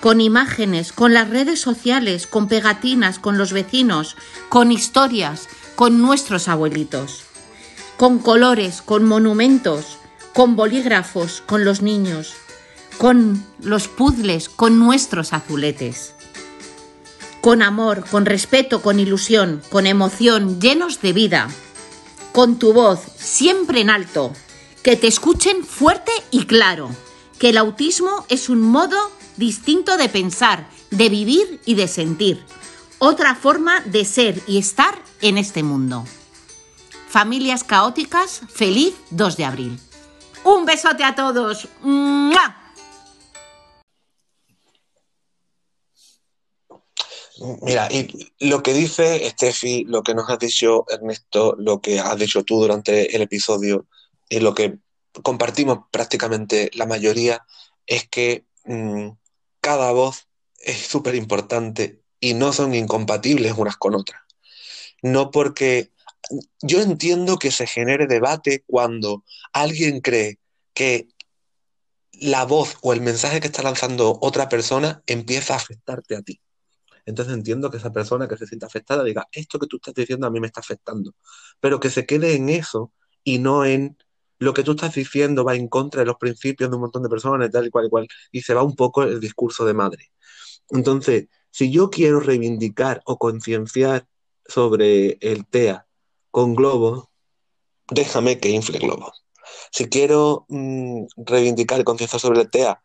Speaker 21: con imágenes, con las redes sociales, con pegatinas, con los vecinos, con historias, con nuestros abuelitos, con colores, con monumentos, con bolígrafos, con los niños, con los puzzles, con nuestros azuletes. Con amor, con respeto, con ilusión, con emoción, llenos de vida. Con tu voz, siempre en alto. Que te escuchen fuerte y claro. Que el autismo es un modo distinto de pensar, de vivir y de sentir. Otra forma de ser y estar en este mundo. Familias caóticas, feliz 2 de abril. Un besote a todos.
Speaker 2: Mira, y lo que dice Steffi, lo que nos has dicho Ernesto, lo que has dicho tú durante el episodio, y lo que compartimos prácticamente la mayoría, es que mm, cada voz es súper importante y no son incompatibles unas con otras. No porque yo entiendo que se genere debate cuando alguien cree que la voz o el mensaje que está lanzando otra persona empieza a afectarte a ti. Entonces entiendo que esa persona que se sienta afectada diga, esto que tú estás diciendo a mí me está afectando, pero que se quede en eso y no en lo que tú estás diciendo va en contra de los principios de un montón de personas, tal y cual y cual, y se va un poco el discurso de madre. Entonces, si yo quiero reivindicar o concienciar sobre el TEA con globos, déjame que infle globos. Si quiero mm, reivindicar y concienciar sobre el TEA,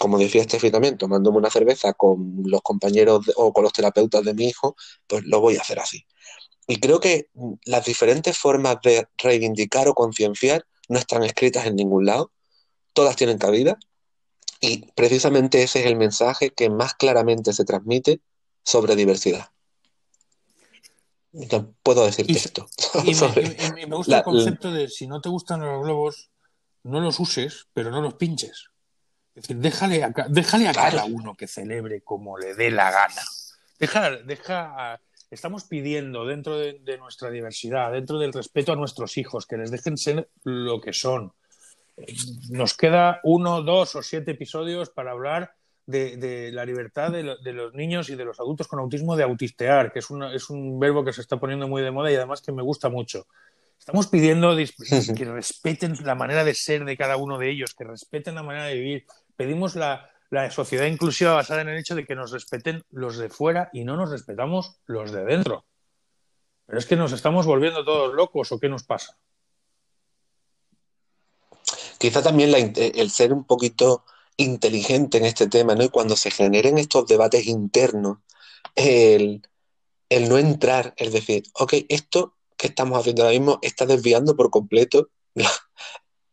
Speaker 2: como decía Steffi también, tomándome una cerveza con los compañeros de- o con los terapeutas de mi hijo, pues lo voy a hacer así. Y creo que mm, las diferentes formas de reivindicar o concienciar no están escritas en ningún lado, todas tienen cabida, y precisamente ese es el mensaje que más claramente se transmite sobre diversidad. No puedo decirte esto.
Speaker 1: Y me, [LAUGHS] y gusta
Speaker 2: la-
Speaker 1: el concepto de si no te gustan los globos, no los uses, pero no los pinches. Es decir, déjale a, déjale a cada uno que celebre como le dé la gana. Deja, deja, estamos pidiendo dentro de, de nuestra diversidad, dentro del respeto a nuestros hijos, que les dejen ser lo que son. Nos queda uno, dos o siete episodios para hablar de, de la libertad de, lo- de los niños y de los adultos con autismo de autistear, que es, una- es un verbo que se está poniendo muy de moda y además que me gusta mucho. Estamos pidiendo [LAUGHS] que respeten la manera de ser de cada uno de ellos, que respeten la manera de vivir. Pedimos la, la sociedad inclusiva basada en el hecho de que nos respeten los de fuera y no nos respetamos los de dentro. Pero es que nos estamos volviendo todos locos o qué nos pasa.
Speaker 2: Quizá también la, el ser un poquito inteligente en este tema, ¿no? Y cuando se generen estos debates internos, el, el no entrar, es decir, ok, esto que estamos haciendo ahora mismo está desviando por completo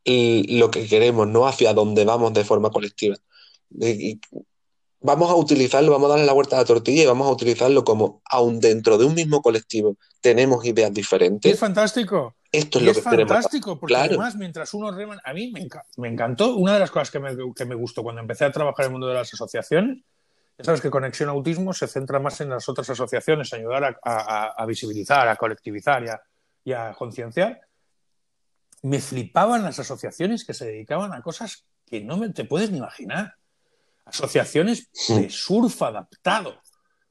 Speaker 2: lo que queremos, no hacia dónde vamos de forma colectiva. Y vamos a utilizarlo, vamos a darle la vuelta a la tortilla y vamos a utilizarlo como, aún dentro de un mismo colectivo, tenemos ideas diferentes.
Speaker 1: es fantástico.
Speaker 2: Esto es
Speaker 1: y
Speaker 2: lo
Speaker 1: es
Speaker 2: que
Speaker 1: fantástico, porque
Speaker 2: Claro.
Speaker 1: además, mientras uno rema, a mí me, me encantó, una de las cosas que me, que me gustó cuando empecé a trabajar en el mundo de las asociaciones, ya sabes que Conexión Autismo se centra más en las otras asociaciones, ayudar a, a- a visibilizar, a colectivizar y a, y a concienciar. Me flipaban las asociaciones que se dedicaban a cosas que no me, te puedes ni imaginar. Asociaciones de surf adaptado.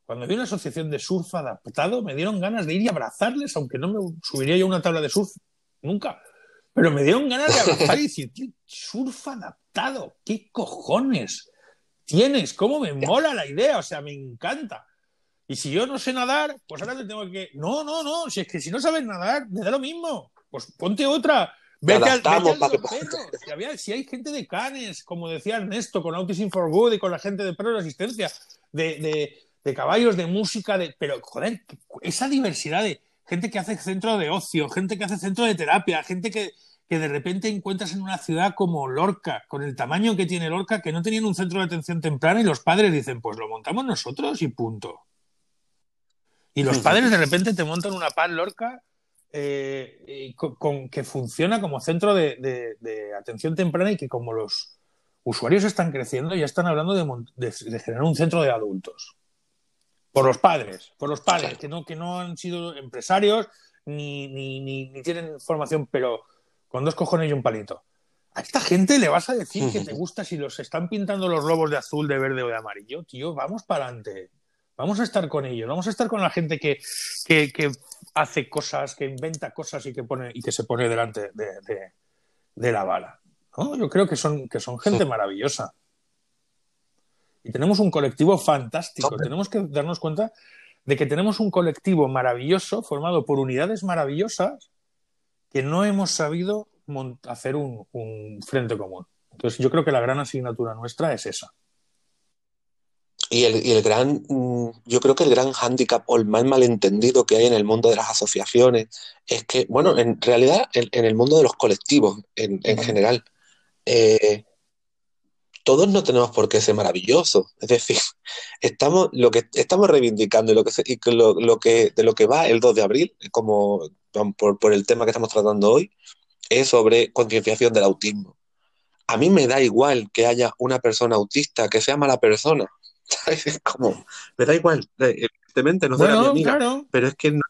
Speaker 1: Cuando vi una asociación de surf adaptado, me dieron ganas de ir y abrazarles, aunque no me subiría yo a una tabla de surf nunca. Pero me dieron ganas de abrazar y [LAUGHS] decir, tío, surf adaptado, ¿qué cojones tienes? ¿Cómo me mola la idea? O sea, me encanta. Y si yo no sé nadar, pues ahora te tengo que. No, no, no. Si es que si no sabes nadar, me da lo mismo. Pues ponte otra.
Speaker 2: Te
Speaker 1: Vete al, vete al. Si, había- si hay gente de canes, como decía Ernesto, con Autism for Good y con la gente de perros de asistencia, de, de- de caballos, de música, de. Pero, joder, esa diversidad de gente que hace centro de ocio, gente que hace centro de terapia, gente que, que de repente encuentras en una ciudad como Lorca, con el tamaño que tiene Lorca, que no tenían un centro de atención temprana y los padres dicen, pues lo montamos nosotros y punto. Y los padres de repente te montan una paz Lorca eh, con, con- que funciona como centro de, de- de atención temprana y que como los usuarios están creciendo ya están hablando de, de- de generar un centro de adultos. Por los padres, por los padres, que no, que no han sido empresarios ni, ni, ni- ni tienen formación, pero con dos cojones y un palito. A esta gente le vas a decir que [LAUGHS] te gusta si los están pintando los lobos de azul, de verde o de amarillo. Tío, vamos para adelante. Vamos a estar con ellos. Vamos a estar con la gente que, que, que hace cosas, que inventa cosas y que, pone, y que se pone delante de, de- de la bala. ¿no? Yo creo que son, que son gente maravillosa. Y tenemos un colectivo fantástico. Tenemos que darnos cuenta de que tenemos un colectivo maravilloso formado por unidades maravillosas que no hemos sabido hacer un, un frente común. Entonces yo creo que la gran asignatura nuestra es esa.
Speaker 2: Y el, y el gran, mm, yo creo que el gran hándicap o el mal malentendido que hay en el mundo de las asociaciones es que, bueno, en realidad en, en el mundo de los colectivos en, en general, eh, todos no tenemos por qué ser maravillosos. Es decir, [LAUGHS] estamos, lo que estamos reivindicando y lo que, se- y lo, lo que, de lo que va el 2 de abril, como por, por el tema que estamos tratando hoy, es sobre concienciación del autismo. A mí me da igual que haya una persona autista que sea mala persona. Como, me da igual. Eh, Evidentemente no será
Speaker 1: Bueno,
Speaker 2: mi amiga,
Speaker 1: claro.
Speaker 2: pero es que no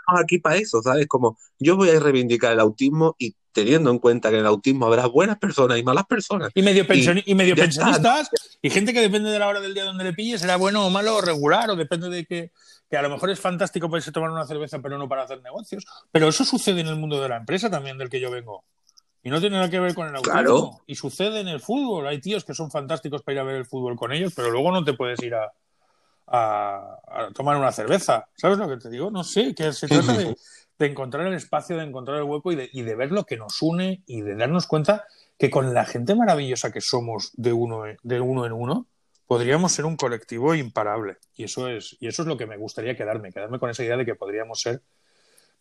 Speaker 2: estamos aquí para eso, ¿sabes? Como yo voy a reivindicar el autismo y teniendo en cuenta que en el autismo habrá buenas personas y malas personas.
Speaker 1: Y medio, pensioni- y, medio
Speaker 2: ya está.
Speaker 1: pensionistas y gente que depende de la hora del día donde le pilles, será bueno o malo o regular, o depende de que, que a lo mejor es fantástico poderse tomar una cerveza, pero no para hacer negocios. Pero eso sucede en el mundo de la empresa también, del que yo vengo. Y no tiene nada que ver con el autismo.
Speaker 2: Claro.
Speaker 1: Y sucede en el fútbol. Hay tíos que son fantásticos para ir a ver el fútbol con ellos, pero luego no te puedes ir a, a- a tomar una cerveza. ¿Sabes lo que te digo? No sé, que se trata de, de encontrar el espacio, de encontrar el hueco y de, y de ver lo que nos une y de darnos cuenta que con la gente maravillosa que somos de uno, en- de uno en uno, podríamos ser un colectivo imparable. Y eso es, y eso es lo que me gustaría quedarme, quedarme con esa idea de que podríamos ser,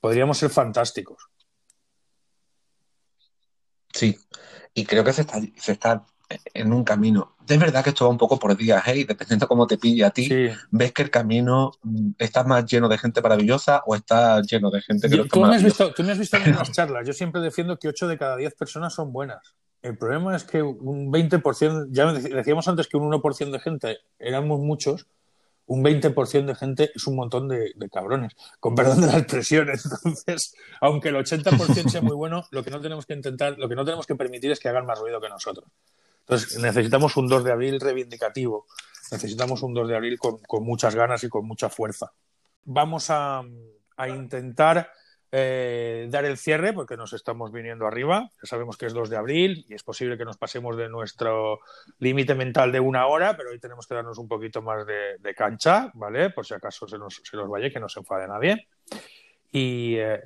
Speaker 1: podríamos ser fantásticos.
Speaker 2: Sí, y creo que se está, se está en un camino. Es verdad que esto va un poco por días, ¿eh? Y dependiendo cómo te pille a ti, ves que el camino mm, está más lleno de gente maravillosa o está lleno de gente que no
Speaker 1: Yo-
Speaker 2: está
Speaker 1: tú, me has visto, tú me has visto en las charlas. Yo siempre defiendo que 8 de cada 10 personas son buenas. El problema es que un 20%, ya dec- decíamos antes que un 1% de gente éramos muchos, un 20% de gente es un montón de, cabrones, con perdón de la expresión. [LAUGHS] Entonces, aunque el 80% sea muy bueno, lo que no tenemos que intentar, lo que no tenemos que permitir es que hagan más ruido que nosotros. Entonces, necesitamos un 2 de abril reivindicativo. Necesitamos un 2 de abril con, muchas ganas y con mucha fuerza. Vamos a intentar eh, dar el cierre porque nos estamos viniendo arriba. Ya sabemos que es 2 de abril y es posible que nos pasemos de nuestro límite mental de una hora, pero hoy tenemos que darnos un poquito más de, cancha, ¿vale? Por si acaso se nos, se nos vaya, que no se enfade nadie. Y, eh,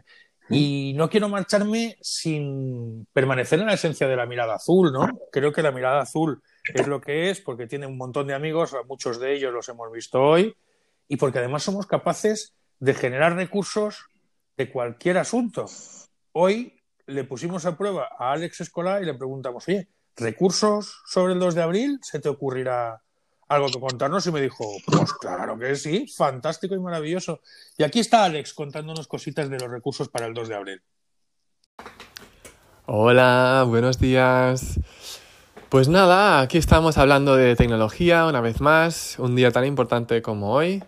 Speaker 1: y no quiero marcharme sin permanecer en la esencia de la mirada azul, ¿no? Creo que la mirada azul es lo que es porque tiene un montón de amigos, muchos de ellos los hemos visto hoy, y porque además somos capaces de generar recursos de cualquier asunto. Hoy le pusimos a prueba a Alex Escolar y le preguntamos, oye, ¿recursos sobre el 2 de abril? ¿Se te ocurrirá algo que contarnos y me dijo, pues claro que sí, fantástico y maravilloso. Y aquí está Alex contándonos cositas de los recursos para el 2 de abril.
Speaker 20: Hola, buenos días. Pues nada, aquí estamos hablando de tecnología una vez más, un día tan importante como hoy,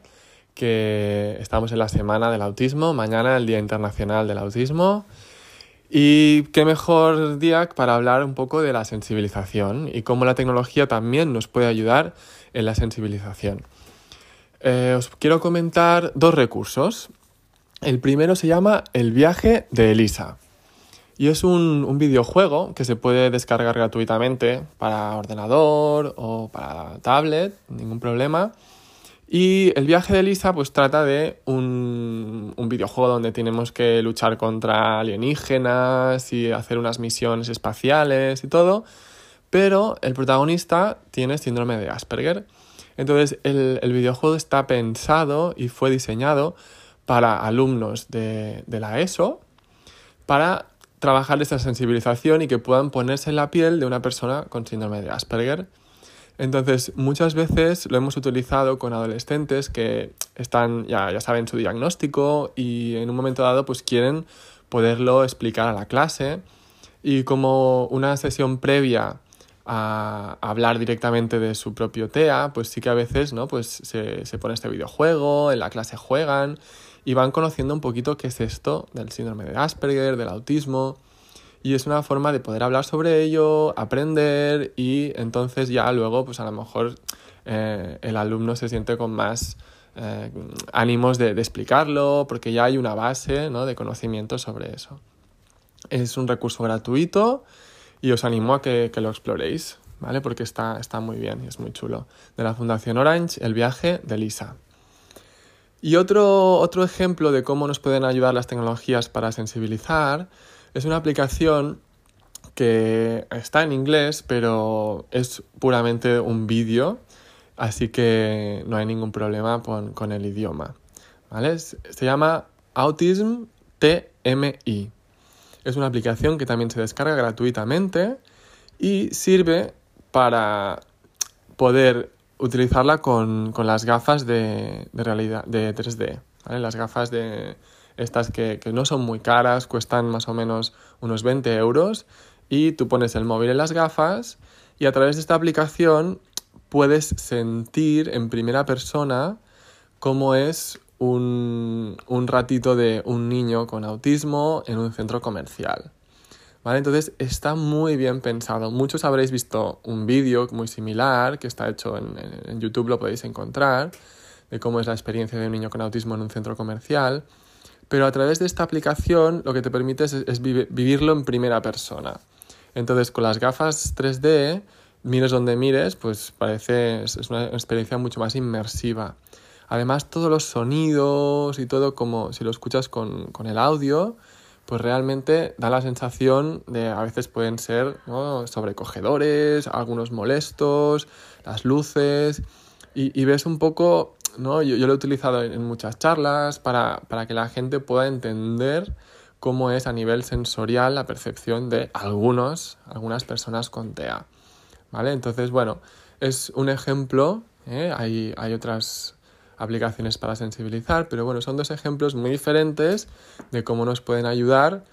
Speaker 20: que estamos en la semana del autismo, mañana el Día Internacional del Autismo. Y qué mejor día para hablar un poco de la sensibilización y cómo la tecnología también nos puede ayudar en la sensibilización. Eh, os quiero comentar dos recursos. El primero se llama El viaje de Elisa. Y es un, un, videojuego que se puede descargar gratuitamente para ordenador o para tablet, ningún problema. Y el viaje de Elisa pues trata de un, un, videojuego donde tenemos que luchar contra alienígenas y hacer unas misiones espaciales y todo, pero el protagonista tiene síndrome de Asperger. Entonces el, el videojuego está pensado y fue diseñado para alumnos de, de la ESO para trabajar esta sensibilización y que puedan ponerse en la piel de una persona con síndrome de Asperger. Entonces, muchas veces lo hemos utilizado con adolescentes que están, ya, ya saben su diagnóstico y en un momento dado pues quieren poderlo explicar a la clase y como una sesión previa a hablar directamente de su propio TEA, pues sí que a veces ¿no? pues se, se pone este videojuego, en la clase juegan y van conociendo un poquito qué es esto del síndrome de Asperger, del autismo y es una forma de poder hablar sobre ello, aprender y entonces ya luego pues a lo mejor eh, el alumno se siente con más eh, ánimos de, explicarlo porque ya hay una base ¿no? de conocimiento sobre eso. Es un recurso gratuito y os animo a que, que lo exploréis, ¿vale? Porque está, está muy bien y es muy chulo. De la Fundación Orange, El viaje de Lisa. Y otro, otro ejemplo de cómo nos pueden ayudar las tecnologías para sensibilizar es una aplicación que está en inglés, pero es puramente un vídeo, así que no hay ningún problema con, con el idioma. ¿vale? Se llama Autism TMI. Es una aplicación que también se descarga gratuitamente y sirve para poder utilizarla con, con las gafas de, de, realidad de 3D. ¿vale? Las gafas de, estas que, que, no son muy caras, cuestan más o menos unos 20 euros y tú pones el móvil en las gafas y a través de esta aplicación puedes sentir en primera persona cómo es un, un ratito de un niño con autismo en un centro comercial. ¿Vale? Entonces está muy bien pensado. Muchos habréis visto un vídeo muy similar que está hecho en, en, YouTube, lo podéis encontrar, de cómo es la experiencia de un niño con autismo en un centro comercial pero a través de esta aplicación lo que te permite es, vivirlo en primera persona. Entonces, con las gafas 3D, mires donde mires, pues parece, es una experiencia mucho más inmersiva. Además, todos los sonidos y todo, como si lo escuchas con, con el audio, pues realmente da la sensación de a veces pueden ser sobrecogedores, algunos molestos, las luces, y ves un poco yo, lo he utilizado en muchas charlas para, para, que la gente pueda entender cómo es a nivel sensorial la percepción de algunos, algunas personas con TEA. ¿Vale? Entonces, bueno, es un ejemplo, ¿eh? hay, hay otras aplicaciones para sensibilizar, pero bueno, son dos ejemplos muy diferentes de cómo nos pueden ayudar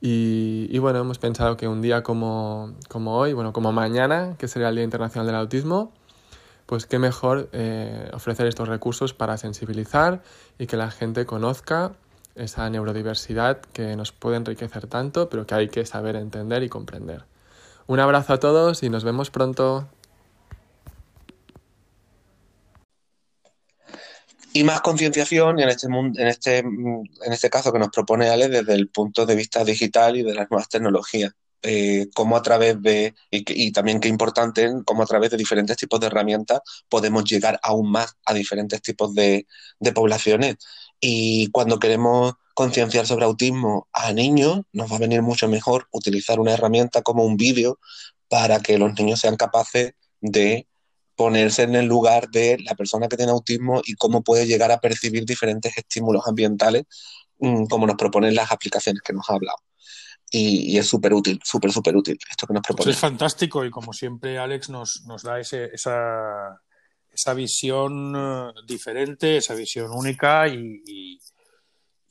Speaker 20: y, y, bueno, hemos pensado que un día como, como hoy, bueno, como mañana, que sería el Día Internacional del Autismo, pues qué mejor eh, ofrecer estos recursos para sensibilizar y que la gente conozca esa neurodiversidad que nos puede enriquecer tanto, pero que hay que saber entender y comprender. Un abrazo a todos y nos vemos pronto.
Speaker 2: y más concienciación en este, en, este, en este caso que nos propone Ale desde el punto de vista digital y de las nuevas tecnologías. Eh, cómo a través de, y, también qué importante, cómo a través de diferentes tipos de herramientas podemos llegar aún más a diferentes tipos de, de poblaciones. Y cuando queremos concienciar sobre autismo a niños, nos va a venir mucho mejor utilizar una herramienta como un vídeo para que los niños sean capaces de ponerse en el lugar de la persona que tiene autismo y cómo puede llegar a percibir diferentes estímulos ambientales, mm, como nos proponen las aplicaciones que nos ha hablado. Y, y es súper útil, súper, súper útil esto que nos
Speaker 1: Pues
Speaker 2: propone.
Speaker 1: es fantástico y como siempre Alex nos, nos da ese, esa, esa visión eh, diferente, esa visión única y, y-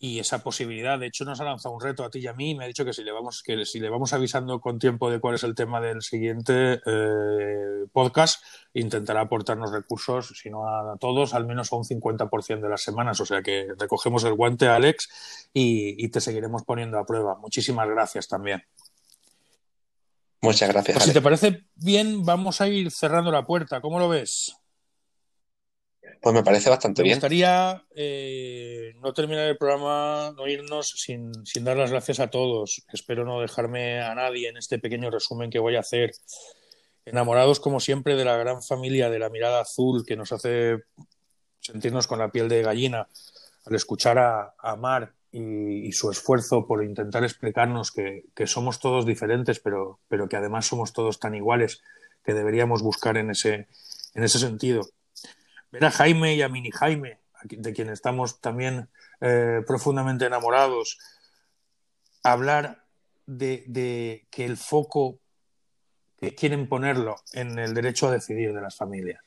Speaker 1: y esa posibilidad. De hecho, nos ha lanzado un reto a ti y a mí y me ha dicho que si le vamos, que si le vamos avisando con tiempo de cuál es el tema del siguiente eh, podcast, intentará aportarnos recursos, si no a todos, al menos a un 50% de las semanas. O sea que recogemos el guante, Alex, y, y te seguiremos poniendo a prueba. Muchísimas gracias también.
Speaker 2: Muchas gracias,
Speaker 1: Pues si te parece bien, vamos a ir cerrando la puerta. ¿Cómo lo ves?
Speaker 2: Pues me parece bastante
Speaker 1: Me
Speaker 2: bien.
Speaker 1: gustaría eh, no terminar el programa, no irnos sin, sin dar las gracias a todos. Espero no dejarme a nadie en este pequeño resumen que voy a hacer. Enamorados, como siempre, de la gran familia de la mirada azul que nos hace sentirnos con la piel de gallina al escuchar a, a Mar y, y su esfuerzo por intentar explicarnos que, que somos todos diferentes, pero, pero que además somos todos tan iguales que deberíamos buscar en ese, en ese sentido. Ver a Jaime y a Mini Jaime, de quien estamos también eh, profundamente enamorados, hablar de, de que el foco que quieren ponerlo en el derecho a decidir de las familias.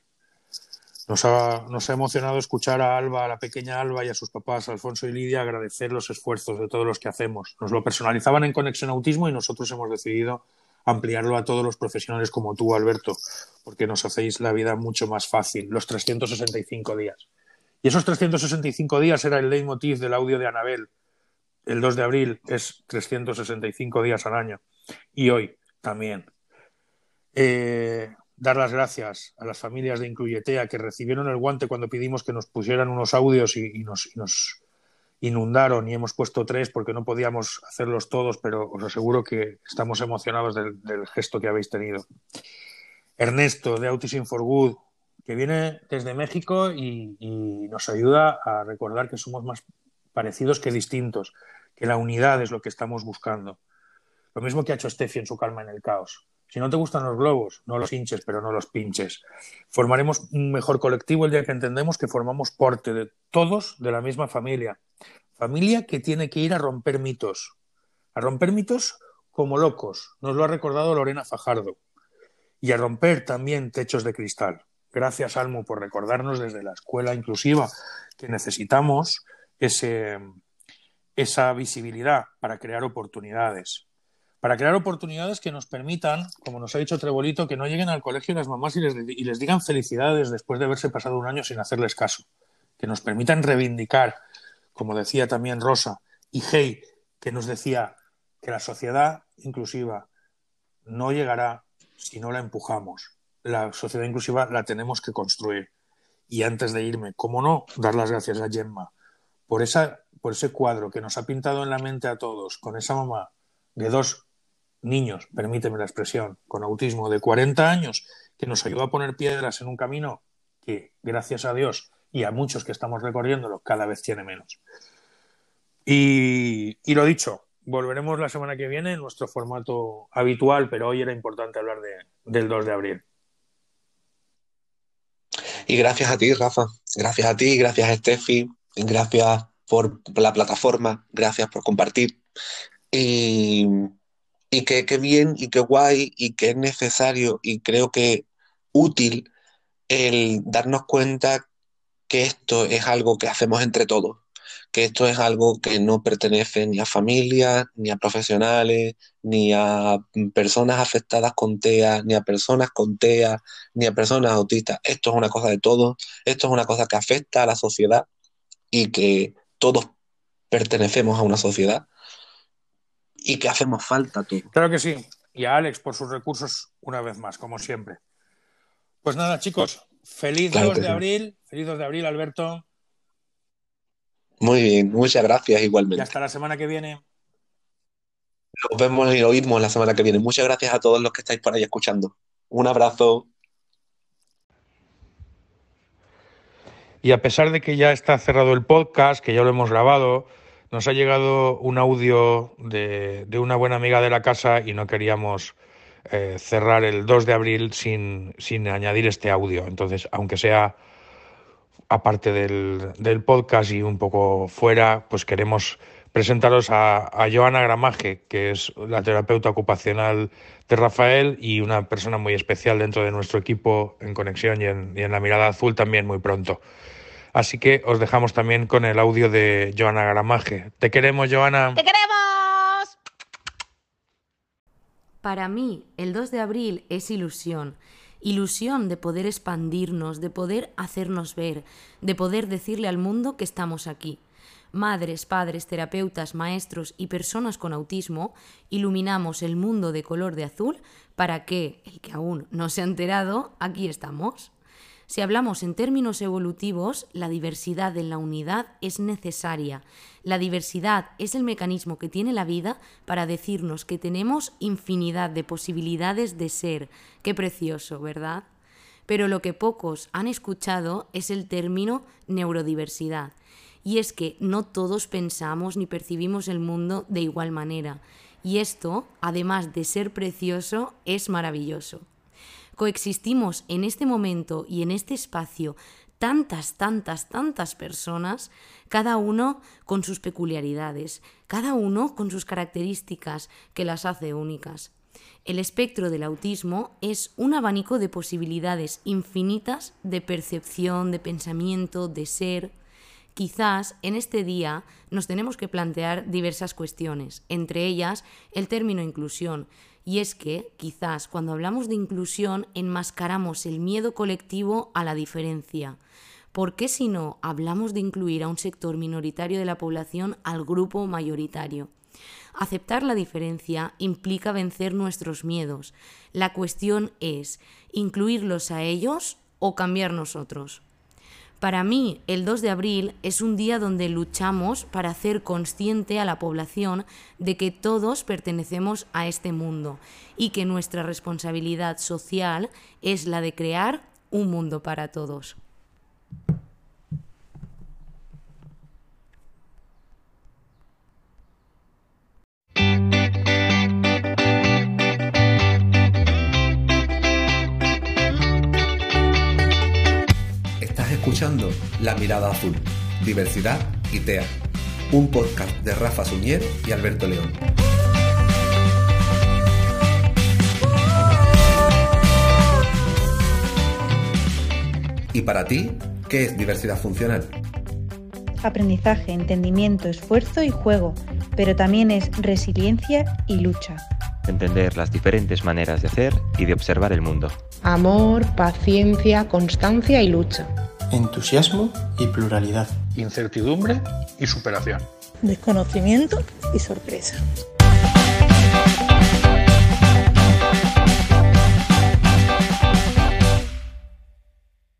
Speaker 1: Nos ha, nos ha emocionado escuchar a Alba, a la pequeña Alba y a sus papás, Alfonso y Lidia, agradecer los esfuerzos de todos los que hacemos. Nos lo personalizaban en Conexión Autismo y nosotros hemos decidido ampliarlo a todos los profesionales como tú, Alberto, porque nos hacéis la vida mucho más fácil, los 365 días. Y esos 365 días era el leitmotiv del audio de Anabel. El 2 de abril es 365 días al año. Y hoy también. Eh, dar las gracias a las familias de Incluyetea que recibieron el guante cuando pedimos que nos pusieran unos audios y, nos inundaron y hemos puesto tres porque no podíamos hacerlos todos, pero os aseguro que estamos emocionados del, gesto que habéis tenido. Ernesto de Autism for Good, que viene desde México y, y nos ayuda a recordar que somos más parecidos que distintos, que la unidad es lo que estamos buscando. Lo mismo que ha hecho Steffi en su calma en el caos. Si no te gustan los globos, no los hinches, pero no los pinches. Formaremos un mejor colectivo el día que entendemos que formamos parte de todos de la misma familia. Familia que tiene que ir a romper mitos. A romper mitos como locos. Nos lo ha recordado Lorena Fajardo. Y a romper también techos de cristal. Gracias, Almu, por recordarnos desde la escuela inclusiva que necesitamos ese, esa visibilidad para crear oportunidades para crear oportunidades que nos permitan, como nos ha dicho Trebolito, que no lleguen al colegio las mamás y les digan felicidades después de haberse pasado un año sin hacerles caso, que nos permitan reivindicar, como decía también Rosa, y Hey, que nos decía que la sociedad inclusiva no llegará si no la empujamos. La sociedad inclusiva la tenemos que construir. Y antes de irme, cómo no, dar las gracias a Gemma por, esa, por ese cuadro que nos ha pintado en la mente a todos, con esa mamá de dos niños, permíteme la expresión, con autismo de 40 años, que nos ayuda a poner piedras en un camino que, gracias a Dios y a muchos que estamos recorriéndolo, cada vez tiene menos. Y, y lo dicho, volveremos la semana que viene en nuestro formato habitual, pero hoy era importante hablar de, del 2 de abril.
Speaker 2: Y gracias a ti, Rafa. Gracias a ti, gracias a Steffi, gracias por la plataforma, gracias por compartir. Y, y que, que bien y qué guay y que es necesario y creo que útil el darnos cuenta que esto es algo que hacemos entre todos, que esto es algo que no pertenece ni a familias, ni a profesionales, ni a personas afectadas con TEA, ni a personas con TEA, ni a personas autistas. Esto es una cosa de todos, esto es una cosa que afecta a la sociedad y que todos pertenecemos a una sociedad y que hacemos falta todos.
Speaker 1: Claro que sí. Y a Alex por sus recursos una vez más, como siempre. Pues nada, chicos, feliz
Speaker 2: Claro
Speaker 1: 2
Speaker 2: que
Speaker 1: de
Speaker 2: sí.
Speaker 1: abril, feliz 2 de abril, Alberto.
Speaker 2: Muy bien, muchas gracias
Speaker 1: Y
Speaker 2: igualmente.
Speaker 1: hasta la semana que viene.
Speaker 2: Nos vemos y oímos la semana que viene. Muchas gracias a todos los que estáis por ahí escuchando. Un abrazo.
Speaker 1: Y a pesar de que ya está cerrado el podcast, que ya lo hemos grabado, nos ha llegado un audio de, de una buena amiga de la casa y no queríamos eh, cerrar el 2 de abril sin, sin añadir este audio. Entonces, aunque sea aparte del, del podcast y un poco fuera, pues queremos presentaros a, a Joana Gramaje, que es la terapeuta ocupacional de Rafael y una persona muy especial dentro de nuestro equipo en Conexión y en, y en La Mirada Azul también muy pronto. Así que os dejamos también con el audio de Joana Gramaje. Te queremos, Joana.
Speaker 21: ¡Te queremos!
Speaker 22: Para mí, el 2 de abril es ilusión. Ilusión de poder expandirnos, de poder hacernos ver, de poder decirle al mundo que estamos aquí. Madres, padres, terapeutas, maestros y personas con autismo iluminamos el mundo de color de azul para que, el que aún no se ha enterado, aquí estamos. Si hablamos en términos evolutivos, la diversidad en la unidad es necesaria. La diversidad es el mecanismo que tiene la vida para decirnos que tenemos infinidad de posibilidades de ser. Qué precioso, ¿verdad? Pero lo que pocos han escuchado es el término neurodiversidad. Y es que no todos pensamos ni percibimos el mundo de igual manera. Y esto, además de ser precioso, es maravilloso coexistimos en este momento y en este espacio tantas, tantas, tantas personas, cada uno con sus peculiaridades, cada uno con sus características que las hace únicas. El espectro del autismo es un abanico de posibilidades infinitas de percepción, de pensamiento, de ser. Quizás en este día nos tenemos que plantear diversas cuestiones, entre ellas el término inclusión, y es que, quizás, cuando hablamos de inclusión, enmascaramos el miedo colectivo a la diferencia. ¿Por qué si no hablamos de incluir a un sector minoritario de la población al grupo mayoritario? Aceptar la diferencia implica vencer nuestros miedos. La cuestión es, ¿incluirlos a ellos o cambiar nosotros? Para mí, el 2 de abril es un día donde luchamos para hacer consciente a la población de que todos pertenecemos a este mundo y que nuestra responsabilidad social es la de crear un mundo para todos.
Speaker 2: Escuchando La Mirada Azul, Diversidad y TEA, un podcast de Rafa Suñero y Alberto León. ¿Y para ti, qué es diversidad funcional?
Speaker 23: Aprendizaje, entendimiento, esfuerzo y juego, pero también es resiliencia y lucha.
Speaker 24: Entender las diferentes maneras de hacer y de observar el mundo.
Speaker 25: Amor, paciencia, constancia y lucha.
Speaker 26: Entusiasmo y pluralidad.
Speaker 1: Incertidumbre y superación.
Speaker 27: Desconocimiento y sorpresa.